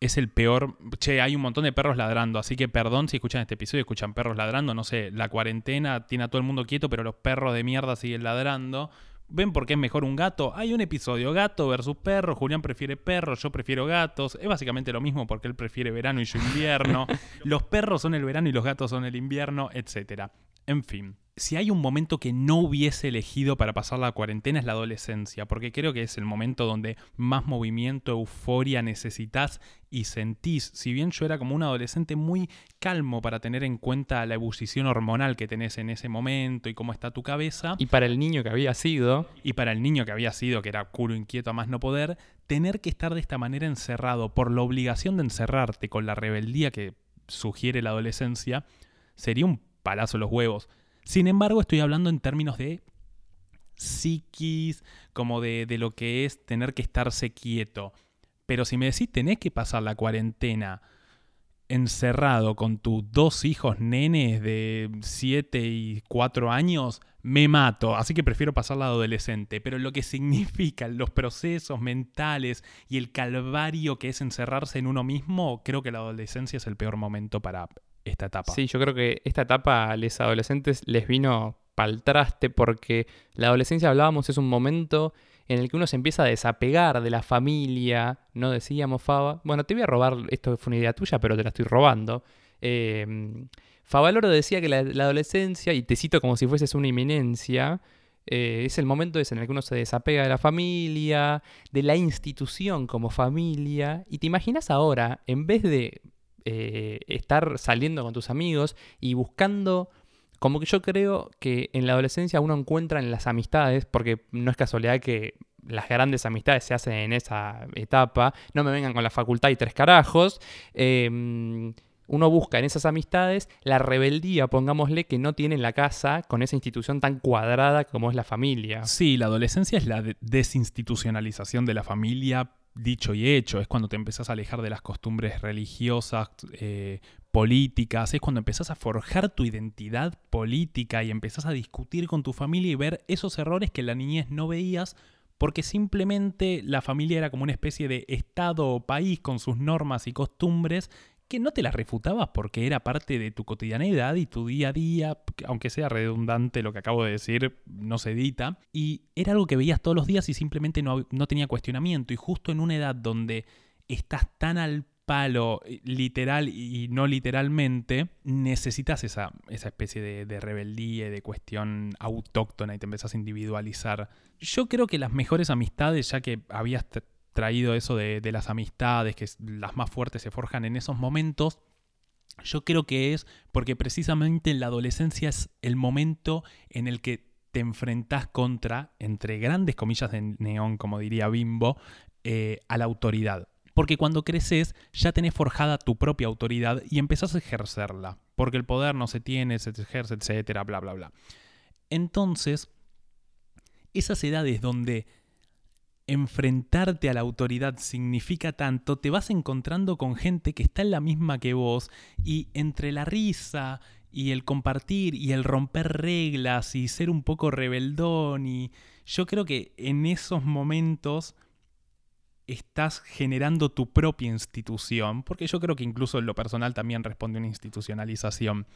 [SPEAKER 1] es el peor. Che, hay un montón de perros ladrando, así que perdón si escuchan este episodio y escuchan perros ladrando. No sé, la cuarentena tiene a todo el mundo quieto, pero los perros de mierda siguen ladrando. ¿Ven por qué es mejor un gato? Hay un episodio, gato versus perro, Julián prefiere perros, yo prefiero gatos. Es básicamente lo mismo porque él prefiere verano y yo invierno. [LAUGHS] los perros son el verano y los gatos son el invierno, etc. En fin si hay un momento que no hubiese elegido para pasar la cuarentena es la adolescencia, porque creo que es el momento donde más movimiento, euforia necesitas y sentís. Si bien yo era como un adolescente muy calmo para tener en cuenta la ebullición hormonal que tenés en ese momento y cómo está tu cabeza.
[SPEAKER 2] Y para el niño que había sido.
[SPEAKER 1] Y para el niño que había sido, que era culo inquieto a más no poder, tener que estar de esta manera encerrado por la obligación de encerrarte con la rebeldía que sugiere la adolescencia, sería un palazo los huevos. Sin embargo, estoy hablando en términos de psiquis, como de, lo que es tener que estarse quieto. Pero si me decís tenés que pasar la cuarentena encerrado con tus dos hijos nenes de 7 y 4 años, me mato. Así que prefiero pasar la adolescente. Pero lo que significan los procesos mentales y el calvario que es encerrarse en uno mismo, creo que la adolescencia es el peor momento para esta etapa.
[SPEAKER 2] Sí, yo creo que esta etapa a los adolescentes les vino pal traste porque la adolescencia hablábamos es un momento en el que uno se empieza a desapegar de la familia, no decíamos Faba. Bueno, te voy a robar, esto fue una idea tuya, pero te la estoy robando. Eh, Favaloro decía que la, adolescencia, y te cito como si fueses una inminencia, eh, es el momento en el que uno se desapega de la familia, de la institución como familia, y te imaginas ahora, en vez de eh, estar saliendo con tus amigos y buscando, como que yo creo que en la adolescencia uno encuentra en las amistades, porque no es casualidad que las grandes amistades se hacen en esa etapa, no me vengan con la facultad y tres carajos. Em, uno busca en esas amistades la rebeldía, pongámosle, que no tiene en la casa con esa institución tan cuadrada como es la familia.
[SPEAKER 1] Sí, la adolescencia es la desinstitucionalización de la familia dicho y hecho, es cuando te empezás a alejar de las costumbres religiosas, eh, políticas, es cuando empezás a forjar tu identidad política y empezás a discutir con tu familia y ver esos errores que en la niñez no veías porque simplemente la familia era como una especie de estado o país con sus normas y costumbres que no te las refutabas porque era parte de tu cotidianeidad y tu día a día, aunque sea redundante lo que acabo de decir, no se edita. Y era algo que veías todos los días y simplemente no, tenía cuestionamiento. Y justo en una edad donde estás tan al palo, eh, literal y no literalmente, necesitas esa, esa especie de, de rebeldía, de cuestión autóctona y te empezás a individualizar. Yo creo que las mejores amistades, ya que habías traído eso de, las amistades, que las más fuertes se forjan en esos momentos, yo creo que es porque precisamente en la adolescencia es el momento en el que te enfrentas contra, entre grandes comillas de neón, como diría Bimbo, eh, a la autoridad. Porque cuando creces ya tenés forjada tu propia autoridad y empezás a ejercerla. Porque el poder no se tiene, se ejerce, etcétera, bla, bla, bla. Entonces, esas edades donde enfrentarte a la autoridad significa tanto, te vas encontrando con gente que está en la misma que vos y entre la risa y el compartir y el romper reglas y ser un poco rebeldón y yo creo que en esos momentos estás generando tu propia institución, porque yo creo que incluso en lo personal también responde una institucionalización.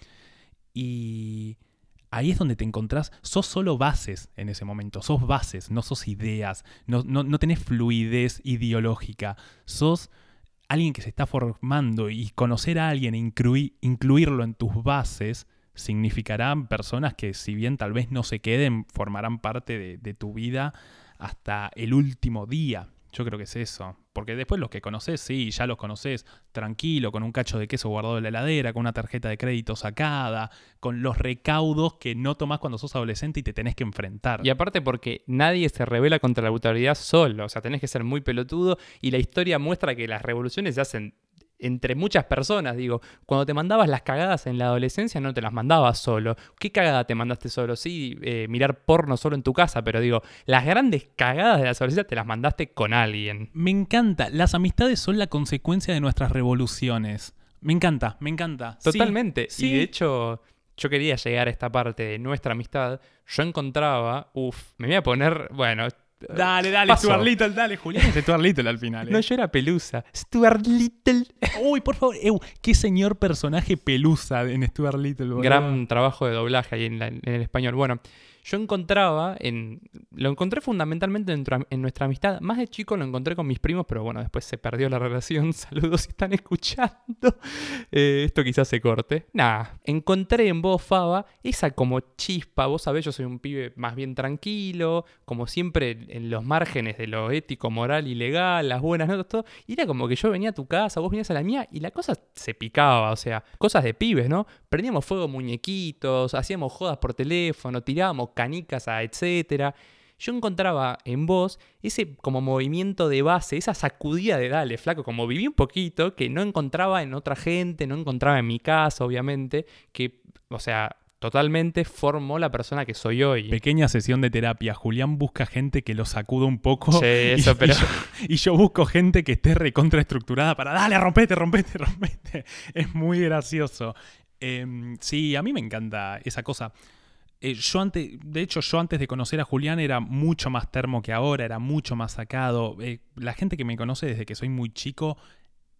[SPEAKER 1] Y ahí es donde te encontrás, sos solo bases en ese momento, sos bases, no sos ideas, no, no, tenés fluidez ideológica, sos alguien que se está formando y conocer a alguien e incluirlo en tus bases significarán personas que si bien tal vez no se queden, formarán parte de tu vida hasta el último día. Yo creo que es eso. Porque después los que conoces, sí, ya los conoces tranquilo, con un cacho de queso guardado en la heladera, con una tarjeta de crédito sacada, con los recaudos que no tomás cuando sos adolescente y te tenés que enfrentar.
[SPEAKER 2] Y aparte porque nadie se revela contra la brutalidad solo, o sea, tenés que ser muy pelotudo y la historia muestra que las revoluciones se hacen entre muchas personas, digo, cuando te mandabas las cagadas en la adolescencia no te las mandabas solo. ¿Qué cagada te mandaste solo? Sí, eh, mirar porno solo en tu casa, pero digo, las grandes cagadas de la adolescencia te las mandaste con alguien.
[SPEAKER 1] Me encanta, las amistades son la consecuencia de nuestras revoluciones. Me encanta, me encanta.
[SPEAKER 2] Totalmente.
[SPEAKER 1] sí.
[SPEAKER 2] Y de hecho, yo quería llegar a esta parte de nuestra amistad. Yo encontraba, uff, me voy a poner, bueno,
[SPEAKER 1] Dale, dale,
[SPEAKER 2] Paso.
[SPEAKER 1] Stuart Little, dale, Julián. Es Stuart Little al final. ¿eh?
[SPEAKER 2] no, yo era pelusa. Stuart Little.
[SPEAKER 1] Uy, por favor, ew, qué señor personaje pelusa en Stuart Little. boludo.
[SPEAKER 2] Gran trabajo de doblaje ahí en, la- en el español. Bueno, yo encontraba, en, lo encontré fundamentalmente en, en nuestra amistad. Más de chico lo encontré con mis primos, pero bueno, después se perdió la relación. [LAUGHS] Saludos si están escuchando. Eh, esto quizás se corte. Nada, encontré en vos, Faba, esa como chispa. Vos sabés, yo soy un pibe más bien tranquilo, como siempre en los márgenes de lo ético, moral y legal, las buenas notas, todo. Y era como que yo venía a tu casa, vos venías a la mía y la cosa se picaba, o sea, cosas de pibes, ¿no? Prendíamos fuego muñequitos, hacíamos jodas por teléfono, tirábamos canicas a etcétera. Yo encontraba en vos ese como movimiento de base, esa sacudida de dale, flaco, como viví un poquito, que no encontraba en otra gente, no encontraba en mi casa, obviamente, que, o sea, totalmente formó la persona que soy hoy.
[SPEAKER 1] Pequeña sesión de terapia. Julián busca gente que lo sacuda un poco.
[SPEAKER 2] Sí, eso, [LAUGHS]
[SPEAKER 1] y,
[SPEAKER 2] pero-
[SPEAKER 1] y yo, y yo busco gente que esté recontraestructurada para dale, rompete, rompete, [LAUGHS] rompete. Es muy gracioso. Em, sí, a mí me encanta esa cosa. Eh, yo antes, de hecho, yo antes de conocer a Julián era mucho más termo que ahora, era mucho más sacado. Eh, la gente que me conoce desde que soy muy chico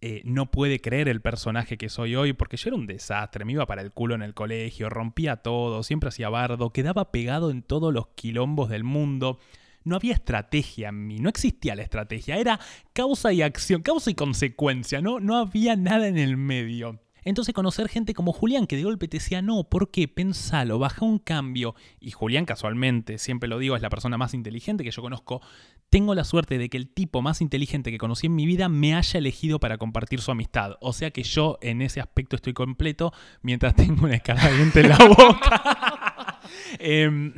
[SPEAKER 1] eh, no puede creer el personaje que soy hoy, porque yo era un desastre, me iba para el culo en el colegio, rompía todo, siempre hacía bardo, quedaba pegado en todos los quilombos del mundo. No había estrategia en mí, no existía la estrategia, era causa y acción, causa y consecuencia, no, no había nada en el medio. Entonces conocer gente como Julián que de golpe te decía, no, ¿por qué? Pensalo, baja un cambio. Y Julián casualmente, siempre lo digo, es la persona más inteligente que yo conozco. Tengo la suerte de que el tipo más inteligente que conocí en mi vida me haya elegido para compartir su amistad. O sea que yo en ese aspecto estoy completo mientras [LAUGHS] tengo una escala en la boca. [LAUGHS] Em,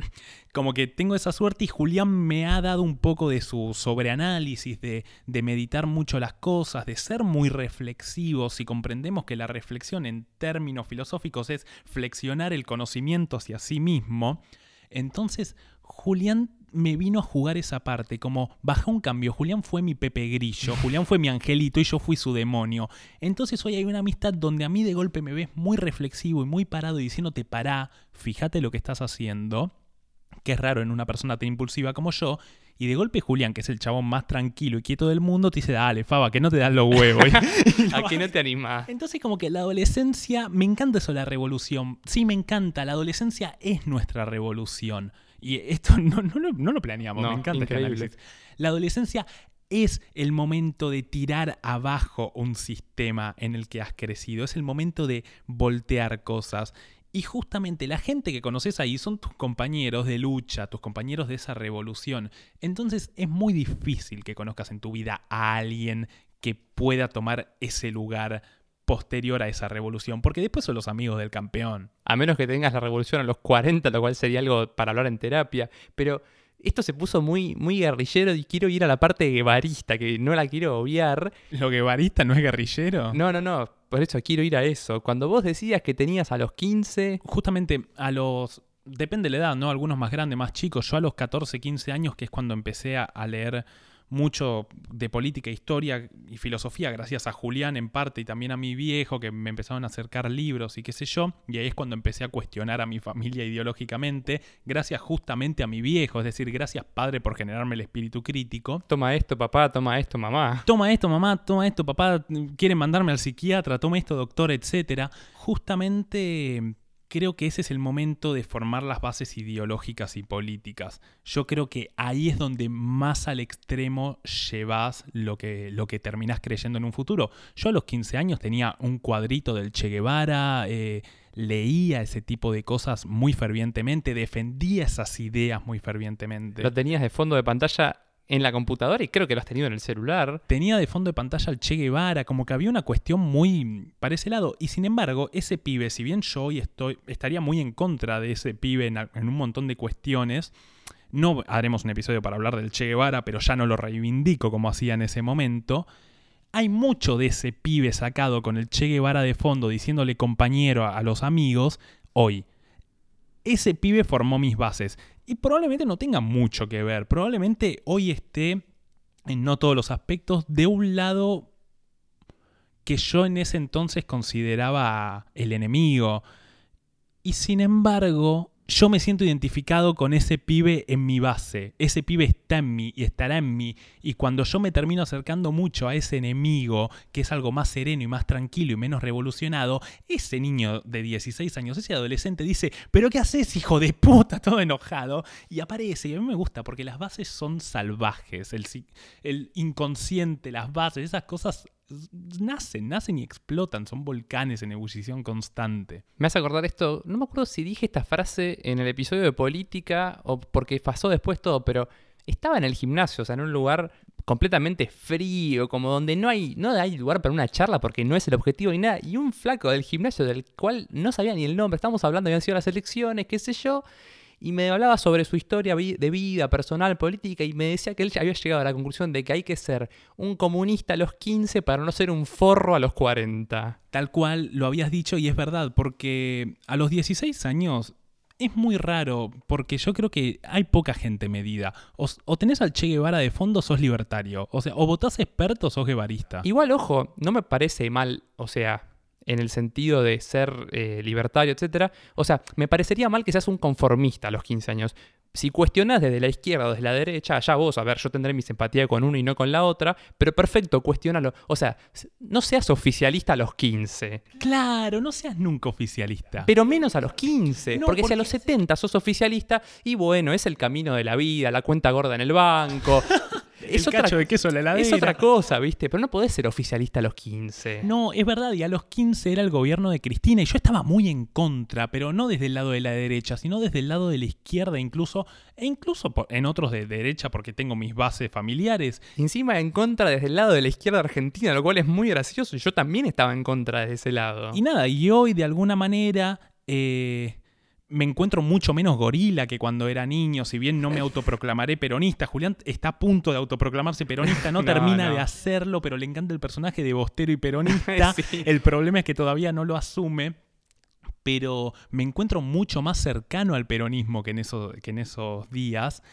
[SPEAKER 1] como que tengo esa suerte y Julián me ha dado un poco de su sobreanálisis, de, de meditar mucho las cosas, de ser muy reflexivo. Si comprendemos que la reflexión en términos filosóficos es flexionar el conocimiento hacia sí mismo, entonces Julián me vino a jugar esa parte, como baja un cambio, Julián fue mi Pepe Grillo, [LAUGHS] Julián fue mi angelito y yo fui su demonio. Entonces hoy hay una amistad donde a mí de golpe me ves muy reflexivo y muy parado y diciéndote pará, fíjate lo que estás haciendo, que es raro en una persona tan impulsiva como yo, y de golpe Julián, que es el chabón más tranquilo y quieto del mundo, te dice, dale, Faba, que no te dan los huevos. [LAUGHS] [LAUGHS]
[SPEAKER 2] ¿A que no te animás?
[SPEAKER 1] entonces como que la adolescencia, me encanta eso la revolución. Sí, me encanta, la adolescencia es nuestra revolución. Y esto [LAUGHS] no, no, lo- no lo planeamos, me encanta este análisis. La adolescencia es el momento de tirar abajo un sistema en el que has crecido, es el momento de voltear cosas. Y justamente la gente que conoces ahí son tus compañeros de lucha, tus compañeros de esa revolución. Entonces es muy difícil que conozcas en tu vida a alguien que pueda tomar ese lugar posterior a esa revolución, porque después son los amigos del campeón.
[SPEAKER 2] A menos que tengas la revolución a los 40, lo cual sería algo para hablar en terapia. Pero esto se puso muy, muy guerrillero y quiero ir a la parte guevarista, que no la quiero obviar.
[SPEAKER 1] ¿Lo guevarista no es guerrillero?
[SPEAKER 2] No, no, no. Por eso quiero ir a eso. Cuando vos decías que tenías a los 15.
[SPEAKER 1] Justamente a los... Depende de la edad, ¿no? Algunos más grandes, más chicos. Yo a los 14, 15 años, que es cuando empecé a, a leer mucho de política, historia y filosofía, gracias a Julián en parte y también a mi viejo, que me empezaron a acercar libros y qué sé yo. Y ahí es cuando empecé a cuestionar a mi familia ideológicamente, gracias justamente a mi viejo. Es decir, gracias padre por generarme el espíritu crítico.
[SPEAKER 2] Toma esto, papá, toma esto, mamá.
[SPEAKER 1] Toma esto, mamá, toma esto, papá, quieren mandarme al psiquiatra, toma esto, doctor, etcétera. Justamente creo que ese es el momento de formar las bases ideológicas y políticas. Yo creo que ahí es donde más al extremo llevas lo que, lo que terminás creyendo en un futuro. Yo a los 15 años tenía un cuadrito del Che Guevara, eh, leía ese tipo de cosas muy fervientemente, defendía esas ideas muy fervientemente.
[SPEAKER 2] Lo tenías de fondo de pantalla en la computadora y creo que lo has tenido en el celular.
[SPEAKER 1] Tenía de fondo de pantalla al Che Guevara, como que había una cuestión muy para ese lado. Y sin embargo, ese pibe, si bien yo hoy estoy, estaría muy en contra de ese pibe en, en un montón de cuestiones, no haremos un episodio para hablar del Che Guevara, pero ya no lo reivindico como hacía en ese momento. Hay mucho de ese pibe sacado con el Che Guevara de fondo diciéndole compañero a los amigos hoy. Ese pibe formó mis bases y probablemente no tenga mucho que ver. Probablemente hoy esté, en no todos los aspectos, de un lado que yo en ese entonces consideraba el enemigo. Y sin embargo, yo me siento identificado con ese pibe en mi base. Ese pibe está en mí y estará en mí. Y cuando yo me termino acercando mucho a ese enemigo, que es algo más sereno y más tranquilo y menos revolucionado, ese niño de 16 años, ese adolescente dice, pero ¿qué haces, hijo de puta? Todo enojado. Y aparece. Y a mí me gusta porque las bases son salvajes. El, el inconsciente, las bases, esas cosas nacen, nacen y explotan, son volcanes en ebullición constante.
[SPEAKER 2] Me hace acordar esto, no me acuerdo si dije esta frase en el episodio de política o porque pasó después todo, pero estaba en el gimnasio, o sea, en un lugar completamente frío, como donde no hay, no hay lugar para una charla porque no es el objetivo ni nada, y un flaco del gimnasio del cual no sabía ni el nombre, estamos hablando, habían sido las elecciones, qué sé yo, y me hablaba sobre su historia de vida personal, política, y me decía que él había llegado a la conclusión de que hay que ser un comunista a los 15 para no ser un forro a los 40.
[SPEAKER 1] Tal cual lo habías dicho y es verdad, porque a los 16 años es muy raro, porque yo creo que hay poca gente medida. O, tenés al Che Guevara de fondo, sos libertario. O sea, o votás experto, sos guevarista.
[SPEAKER 2] Igual, ojo, no me parece mal, o sea, en el sentido de ser eh, libertario, etc. O sea, me parecería mal que seas un conformista a los 15 años. Si cuestionas desde la izquierda o desde la derecha, ya vos, a ver, yo tendré mi simpatía con uno y no con la otra, pero perfecto, cuestionalo. O sea, no seas oficialista a los 15.
[SPEAKER 1] Claro, no seas nunca oficialista.
[SPEAKER 2] Pero menos a los 15, porque, si a los 70 sos oficialista, y bueno, es el camino de la vida, la cuenta gorda en el banco. [LAUGHS]
[SPEAKER 1] es otra, de queso la
[SPEAKER 2] Es otra cosa, ¿viste? Pero no podés ser oficialista a los 15.
[SPEAKER 1] No, es verdad, y a los 15 era el gobierno de Cristina y yo estaba muy en contra, pero no desde el lado de la derecha, sino desde el lado de la izquierda incluso, e incluso en otros de derecha porque tengo mis bases familiares.
[SPEAKER 2] Encima en contra desde el lado de la izquierda argentina, lo cual es muy gracioso, y yo también estaba en contra de ese lado.
[SPEAKER 1] Y nada, y hoy de alguna manera... Eh, me encuentro mucho menos gorila que cuando era niño, si bien no me autoproclamaré peronista. Julián está a punto de autoproclamarse peronista, no, [LAUGHS] termina de hacerlo, pero le encanta el personaje de Bostero y peronista. [LAUGHS] El problema es que todavía no lo asume. Pero me encuentro mucho más cercano al peronismo que en, que en esos días.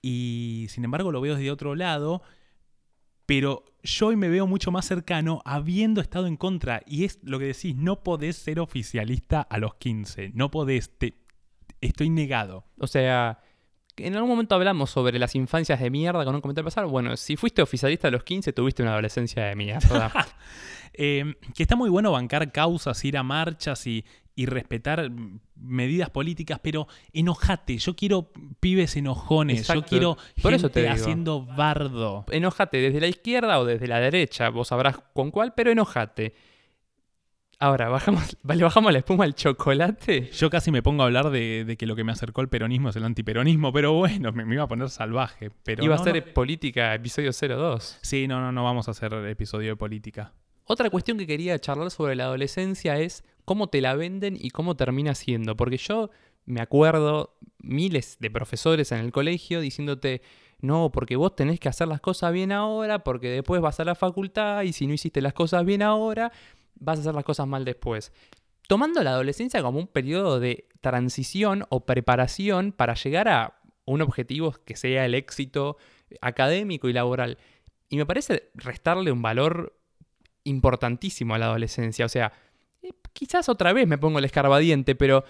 [SPEAKER 1] Y sin embargo lo veo desde otro lado. Pero yo hoy me veo mucho más cercano habiendo estado en contra. Y es lo que decís, no podés ser oficialista a los 15. No podés, estoy negado.
[SPEAKER 2] O sea, en algún momento hablamos sobre las infancias de mierda con un comentario pasado. Bueno, si fuiste oficialista a los 15, tuviste una adolescencia de mierda. [LAUGHS]
[SPEAKER 1] eh, que está muy bueno bancar causas, ir a marchas y, y respetar medidas políticas, pero enojate. Yo quiero pibes enojones. Yo quiero gente haciendo bardo.
[SPEAKER 2] Enojate desde la izquierda o desde la derecha. Vos sabrás con cuál, pero enojate. Ahora, bajamos, [LAUGHS] ¿le bajamos la espuma al chocolate?
[SPEAKER 1] Yo casi me pongo a hablar de, que lo que me acercó al peronismo es el antiperonismo, pero bueno, me, iba a poner salvaje. Pero
[SPEAKER 2] iba a ser política, episodio 02.
[SPEAKER 1] Sí, no, no, no vamos a hacer episodio de política.
[SPEAKER 2] Otra cuestión que quería charlar sobre la adolescencia es cómo te la venden y cómo termina siendo. Porque yo me acuerdo miles de profesores en el colegio diciéndote, no, porque vos tenés que hacer las cosas bien ahora, porque después vas a la facultad y si no hiciste las cosas bien ahora, vas a hacer las cosas mal después. Tomando la adolescencia como un periodo de transición o preparación para llegar a un objetivo que sea el éxito académico y laboral. Y me parece restarle un valor importantísimo a la adolescencia. O sea, eh, quizás otra vez me pongo el escarbadiente, pero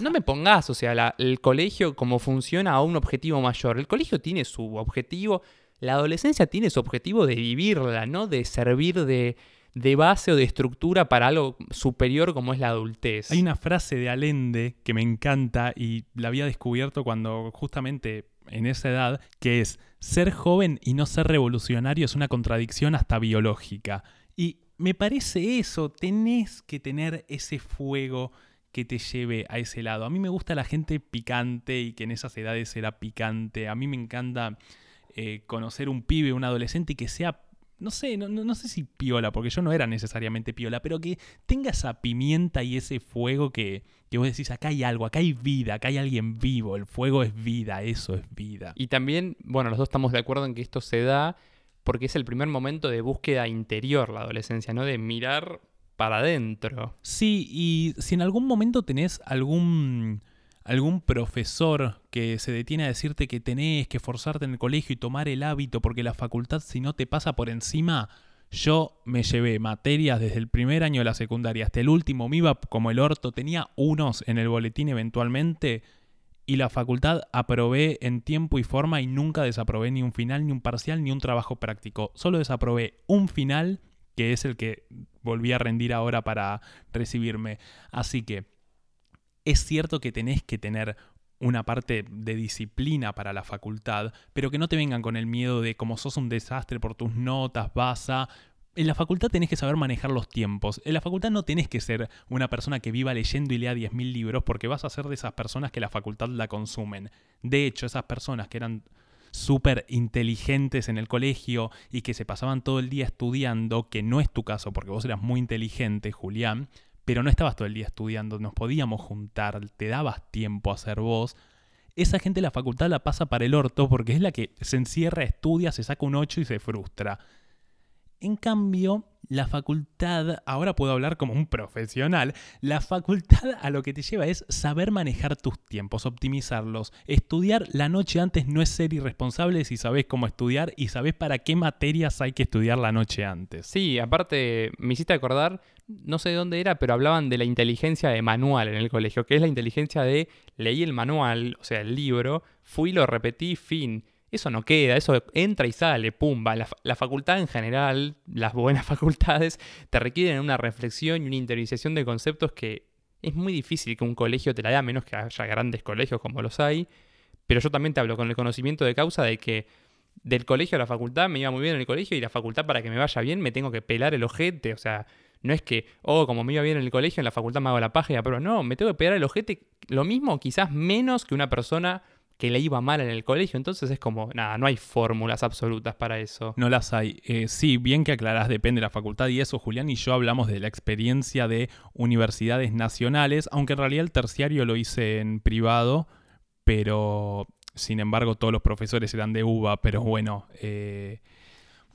[SPEAKER 2] no me, pongas, o sea, el colegio como funciona a un objetivo mayor. El colegio tiene su objetivo, la adolescencia tiene su objetivo de vivirla, no de servir de, de base o de estructura para algo superior como es la adultez.
[SPEAKER 1] Hay una frase de Allende que me encanta y la había descubierto cuando justamente en esa edad, que es ser joven y no ser revolucionario es una contradicción hasta biológica. Y me parece eso, tenés que tener ese fuego que te lleve a ese lado. A mí me gusta la gente picante y que en esas edades era picante. A mí me encanta eh, conocer un pibe, un adolescente y que sea no sé, no, no, sé si piola, porque yo no era necesariamente piola, pero que tenga esa pimienta y ese fuego que, que vos decís, acá hay algo, acá hay vida, acá hay alguien vivo, el fuego es vida, eso es vida.
[SPEAKER 2] Y también, bueno, los dos estamos de acuerdo en que esto se da porque es el primer momento de búsqueda interior, la adolescencia, ¿no? De mirar para adentro.
[SPEAKER 1] Sí, y si en algún momento tenés algún algún profesor que se detiene a decirte que tenés que forzarte en el colegio y tomar el hábito porque la facultad si no te pasa por encima, yo me llevé materias desde el primer año de la secundaria hasta el último, me iba como el orto, tenía unos en el boletín eventualmente y la facultad aprobé en tiempo y forma y nunca desaprobé ni un final, ni un parcial, ni un trabajo práctico. Solo desaprobé un final que es el que volví a rendir ahora para recibirme. Así que es cierto que tenés que tener una parte de disciplina para la facultad, pero que no te vengan con el miedo de como sos un desastre por tus notas, vas a... En la facultad tenés que saber manejar los tiempos. En la facultad no tenés que ser una persona que viva leyendo y lea 10.000 libros porque vas a ser de esas personas que la facultad la consumen. De hecho, esas personas que eran súper inteligentes en el colegio y que se pasaban todo el día estudiando, que no es tu caso porque vos eras muy inteligente, Julián, pero no estabas todo el día estudiando, nos podíamos juntar, te dabas tiempo a ser vos. Esa gente la facultad la pasa para el orto porque es la que se encierra, estudia, se saca un 8 y se frustra. En cambio, la facultad, ahora puedo hablar como un profesional, la facultad a lo que te lleva es saber manejar tus tiempos, optimizarlos. Estudiar la noche antes no es ser irresponsable si sabes cómo estudiar y sabes para qué materias hay que estudiar la noche antes.
[SPEAKER 2] Sí, aparte me hiciste acordar, no sé de dónde era, pero hablaban de la inteligencia de manual en el colegio, que es la inteligencia de leí el manual, o sea, el libro, fui, lo repetí, fin eso no queda, eso entra y sale, pumba. La, la, facultad en general, las buenas [LAUGHS] facultades, te requieren una reflexión y una interiorización de conceptos que es muy difícil que un colegio te la dé, a menos que haya grandes colegios como los hay. Pero yo también te hablo con el conocimiento de causa de que del colegio a la facultad me iba muy bien en el colegio y la facultad para que me vaya bien me tengo que pelar el ojete, o sea, no es que, oh, como me iba bien en el colegio, en la facultad me hago la paja pero no, me tengo que pelar el ojete lo mismo, quizás menos que una persona que le iba mal en el colegio. Entonces es como, nada, no hay fórmulas absolutas para eso.
[SPEAKER 1] No las hay. Eh, sí, bien que aclarás, depende de la facultad y eso, Julián y yo hablamos de la experiencia de universidades nacionales, aunque en realidad el terciario lo hice en privado, pero sin embargo todos los profesores eran de UBA, pero bueno. Eh,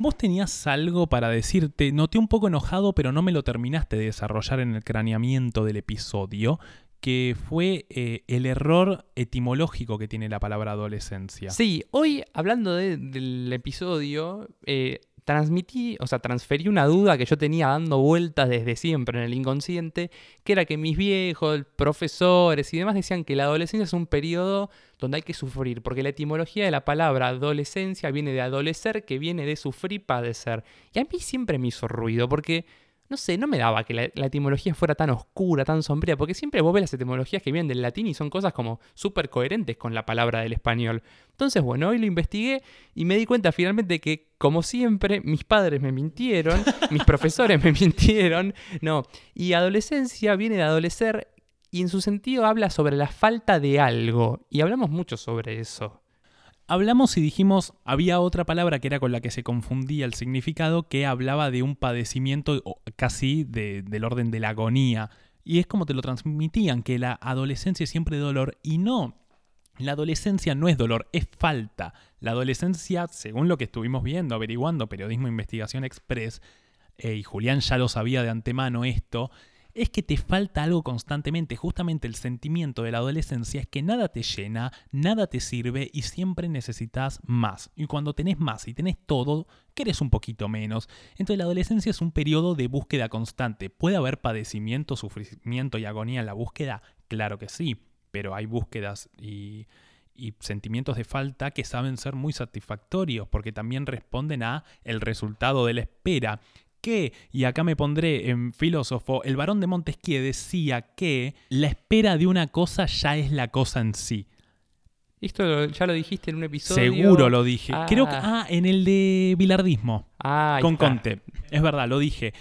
[SPEAKER 1] Vos tenías algo para decirte, noté un poco enojado, pero no me lo terminaste de desarrollar en el craneamiento del episodio, que fue eh, el error etimológico que tiene la palabra adolescencia.
[SPEAKER 2] Sí, hoy hablando del episodio, eh, transmití, o sea, transferí una duda que yo tenía dando vueltas desde siempre en el inconsciente, que era que mis viejos, profesores y demás decían que la adolescencia es un periodo donde hay que sufrir, porque la etimología de la palabra adolescencia viene de adolecer, que viene de sufrir, padecer. Y a mí siempre me hizo ruido, porque no sé, no me daba que la, etimología fuera tan oscura, tan sombría, porque siempre vos ves las etimologías que vienen del latín y son cosas como súper coherentes con la palabra del español. Entonces, bueno, hoy lo investigué y me di cuenta finalmente que, como siempre, mis padres me mintieron, [LAUGHS] mis profesores me mintieron, no. Y adolescencia viene de adolecer y en su sentido habla sobre la falta de algo, y hablamos mucho sobre eso.
[SPEAKER 1] Hablamos y dijimos, había otra palabra que era con la que se confundía el significado, que hablaba de un padecimiento casi del orden de la agonía. Y es como te lo transmitían, que la adolescencia es siempre dolor. Y no, la adolescencia no es dolor, es falta. La adolescencia, según lo que estuvimos viendo, averiguando, periodismo investigación express, eh, y Julián ya lo sabía de antemano esto, es que te falta algo constantemente. Justamente el sentimiento de la adolescencia es que nada te llena, nada te sirve y siempre necesitas más. Y cuando tenés más y tenés todo, querés un poquito menos. Entonces la adolescencia es un periodo de búsqueda constante. ¿Puede haber padecimiento, sufrimiento y agonía en la búsqueda? Claro que sí, pero hay búsquedas y y sentimientos de falta que saben ser muy satisfactorios porque también responden a el resultado de la espera y acá me pondré en filósofo, el varón de Montesquieu decía que la espera de una cosa ya es la cosa en sí.
[SPEAKER 2] Esto ya lo dijiste en un episodio.
[SPEAKER 1] Seguro lo dije. Creo que. Ah, en el de bilardismo.
[SPEAKER 2] Ah,
[SPEAKER 1] con Conte. Es verdad, lo dije.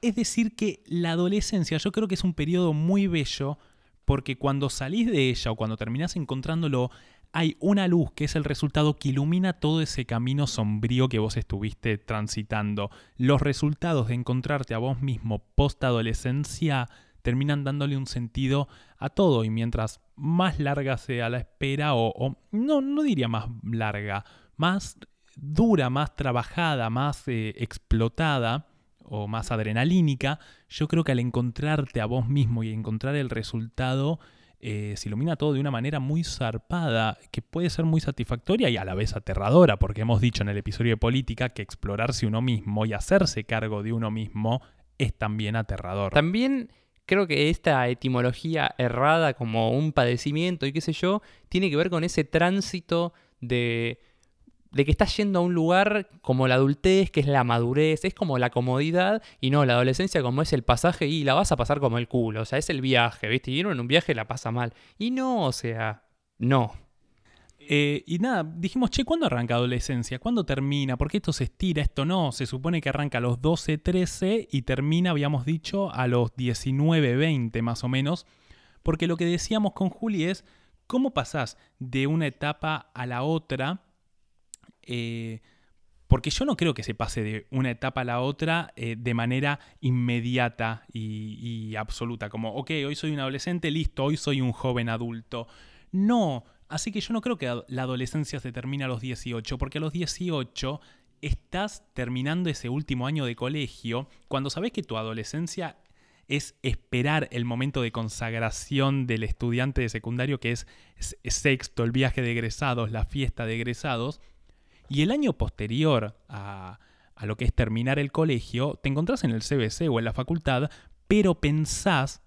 [SPEAKER 1] Es decir, que la adolescencia yo creo que es un periodo muy bello porque cuando salís de ella o cuando terminás encontrándolo hay una luz que es el resultado que ilumina todo ese camino sombrío que vos estuviste transitando. Los resultados de encontrarte a vos mismo post-adolescencia terminan dándole un sentido a todo y mientras más larga sea la espera o, no, no diría más larga, más dura, más trabajada, más eh, explotada o más adrenalínica, yo creo que al encontrarte a vos mismo y encontrar el resultado, eh, se ilumina todo de una manera muy zarpada, que puede ser muy satisfactoria y a la vez aterradora, porque hemos dicho en el episodio de política que explorarse uno mismo y hacerse cargo de uno mismo es también aterrador.
[SPEAKER 2] También creo que esta etimología errada como un padecimiento y qué sé yo, tiene que ver con ese tránsito de, de que estás yendo a un lugar como la adultez, que es la madurez, es como la comodidad, y no, la adolescencia como es el pasaje y la vas a pasar como el culo, o sea, es el viaje, ¿viste? Y uno en un viaje la pasa mal. Y no, o sea, no.
[SPEAKER 1] Eh, y nada, dijimos, che, ¿cuándo arranca adolescencia? ¿Cuándo termina? Porque esto se estira, esto no. Se supone que arranca a los 12, 13 y termina, habíamos dicho, a los 19, 20 más o menos. Porque lo que decíamos con Juli es, ¿cómo pasás de una etapa a la otra? Eh, porque yo no creo que se pase de una etapa a la otra eh, de manera inmediata y, y absoluta. Como, ok, hoy soy un adolescente, listo, hoy soy un joven adulto. No, Así que yo no creo que la adolescencia se termine a los 18, porque a los 18 estás terminando ese último año de colegio, cuando sabes que tu adolescencia es esperar el momento de consagración del estudiante de secundario, que es sexto, el viaje de egresados, la fiesta de egresados, y el año posterior a, a lo que es terminar el colegio, te encontrás en el CBC o en la facultad, pero pensás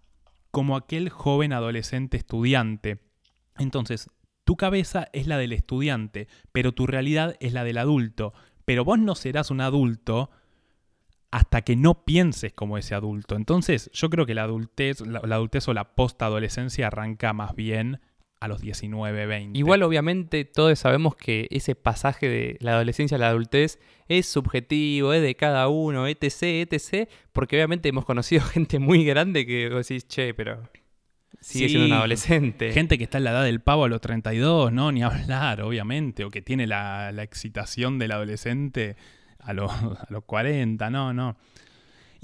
[SPEAKER 1] como aquel joven adolescente estudiante. Entonces, tu cabeza es la del estudiante, pero tu realidad es la del adulto. Pero vos no serás un adulto hasta que no pienses como ese adulto. Entonces, yo creo que la adultez, la, adultez o la post-adolescencia arranca más bien a los 19, 20.
[SPEAKER 2] Igual, obviamente, todos sabemos que ese pasaje de la adolescencia a la adultez es subjetivo, es de cada uno, etc., etc., porque obviamente hemos conocido [LAUGHS] gente muy grande que vos decís, che, pero sigue siendo un adolescente.
[SPEAKER 1] Gente que está en la edad del pavo a los 32, ¿no? Ni [LAUGHS] hablar, obviamente. O que tiene la, excitación del adolescente a los, a los 40, no, no.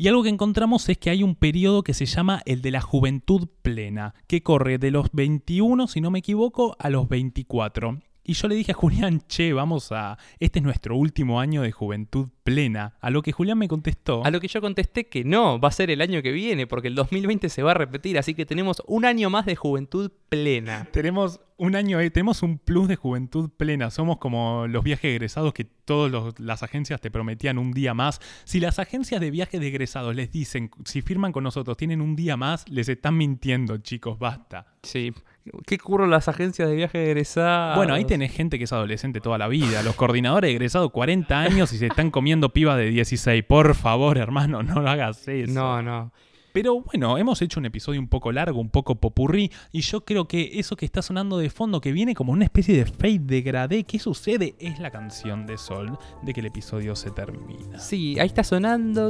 [SPEAKER 1] Y algo que encontramos es que hay un periodo que se llama el de la juventud plena, que corre de los 21, si no me equivoco, a los 24. Y yo le dije a Julián, che, vamos a... Este es nuestro último año de juventud plena. A lo que Julián me contestó...
[SPEAKER 2] A lo que yo contesté que no, va a ser el año que viene, porque el 2020 se va a repetir, así que tenemos un año más de juventud plena. [LAUGHS]
[SPEAKER 1] tenemos un año, eh, tenemos un plus de juventud plena. Somos como los viajes egresados que todas las agencias te prometían un día más. Si las agencias de viajes de egresados les dicen, si firman con nosotros, tienen un día más, les están mintiendo, chicos, basta.
[SPEAKER 2] Sí, ¿Qué curro las agencias de viaje egresados?
[SPEAKER 1] Bueno, ahí tenés gente que es adolescente toda la vida. Los coordinadores egresados 40 años y se están comiendo pibas de 16. Por favor, hermano, no lo hagas eso.
[SPEAKER 2] No, no.
[SPEAKER 1] Pero bueno, hemos hecho un episodio un poco largo, un poco popurrí, y yo creo que eso que está sonando de fondo, que viene como una especie de fade degradé, ¿qué sucede? Es la canción de Sol de que el episodio se termina.
[SPEAKER 2] Sí, ahí está sonando.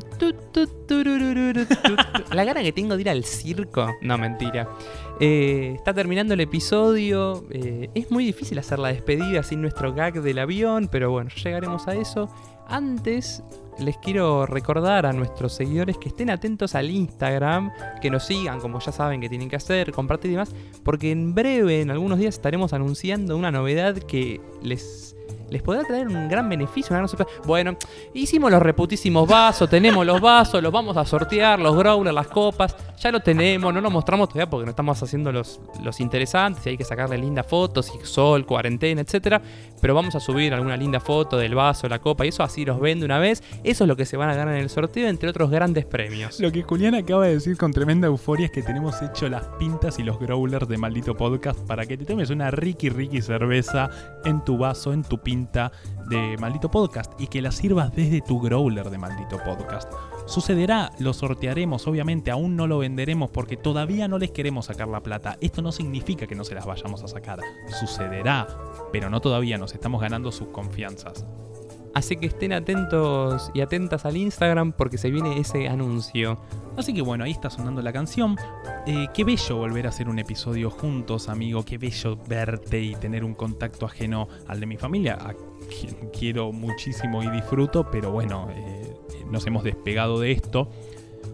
[SPEAKER 2] La gana que tengo de ir al circo. No, mentira. Eh, está terminando el episodio. Eh, es muy difícil hacer la despedida sin nuestro gag del avión, pero bueno, llegaremos a eso. Antes les quiero recordar a nuestros seguidores que estén atentos al Instagram, que nos sigan como ya saben que tienen que hacer, compartir y demás, porque en breve, en algunos días, estaremos anunciando una novedad que les les podrá traer un gran beneficio. Bueno, hicimos los reputísimos vasos, tenemos los vasos, los vamos a sortear, los growlers, las copas, ya lo tenemos, no lo mostramos todavía porque no estamos haciendo los, los interesantes y hay que sacarle lindas fotos, y sol, cuarentena, etcétera. Pero vamos a subir alguna linda foto del vaso, la copa y eso así los vende una vez. Eso es lo que se van a ganar en el sorteo, entre otros grandes premios.
[SPEAKER 1] Lo que Julián acaba de decir con tremenda euforia es que tenemos hecho las pintas y los growlers de maldito podcast para que te tomes una Ricky Ricky cerveza en tu vaso, en tu pinta de Maldito Podcast y que la sirvas desde tu growler de Maldito Podcast. Sucederá, lo sortearemos, obviamente aún no lo venderemos porque todavía no les queremos sacar la plata. Esto no significa que no se las vayamos a sacar. Sucederá, pero no todavía, nos estamos ganando sus confianzas.
[SPEAKER 2] Así que estén atentos y atentas al Instagram porque se viene ese anuncio.
[SPEAKER 1] Así que bueno, ahí está sonando la canción. Eh, qué bello volver a hacer un episodio juntos, amigo. Qué bello verte y tener un contacto ajeno al de mi familia, a quien quiero muchísimo y disfruto, pero bueno, eh, nos hemos despegado de esto.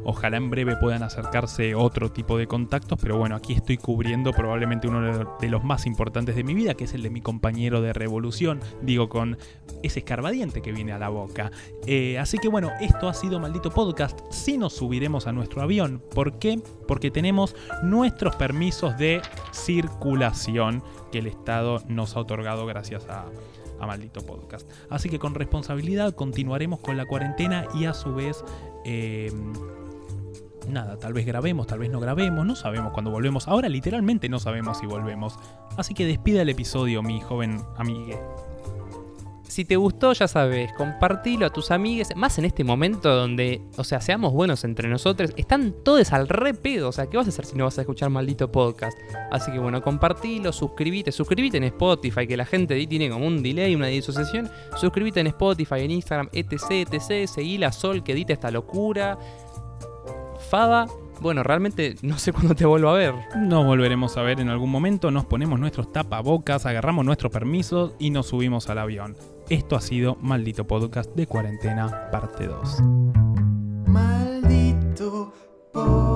[SPEAKER 1] Ojalá en breve puedan acercarse otro tipo de contactos, pero bueno, aquí estoy cubriendo probablemente uno de los más importantes de mi vida, que es el de mi compañero de revolución, digo con ese escarbadiente que viene a la boca. Eh, así que bueno, esto ha sido Maldito Podcast. Si nos subiremos a nuestro avión, ¿por qué? Porque tenemos nuestros permisos de circulación que el Estado nos ha otorgado gracias a, a Maldito Podcast. Así que con responsabilidad continuaremos con la cuarentena y a su vez... Eh, nada, tal vez grabemos, tal vez no grabemos, no sabemos cuándo volvemos. Ahora literalmente no sabemos si volvemos. Así que despida el episodio, mi joven amigue.
[SPEAKER 2] Si te gustó, ya sabes, compartilo a tus amigues, más en este momento donde, o sea, seamos buenos entre nosotros, están todos al re pedo, o sea, ¿qué vas a hacer si no vas a escuchar maldito podcast? Así que bueno, compartilo, suscríbete, suscríbete en Spotify, que la gente ahí tiene como un delay, una disociación, suscríbete en Spotify, en Instagram, etc, etc, seguí la Sol que edita esta locura, Fada. Bueno, realmente no sé [LAUGHS] cuándo te vuelvo a ver.
[SPEAKER 1] Nos volveremos a ver en algún momento, nos ponemos nuestros tapabocas, agarramos nuestros permisos y nos subimos al avión. Esto ha sido Maldito Podcast de Cuarentena, parte 2. Maldito Podcast.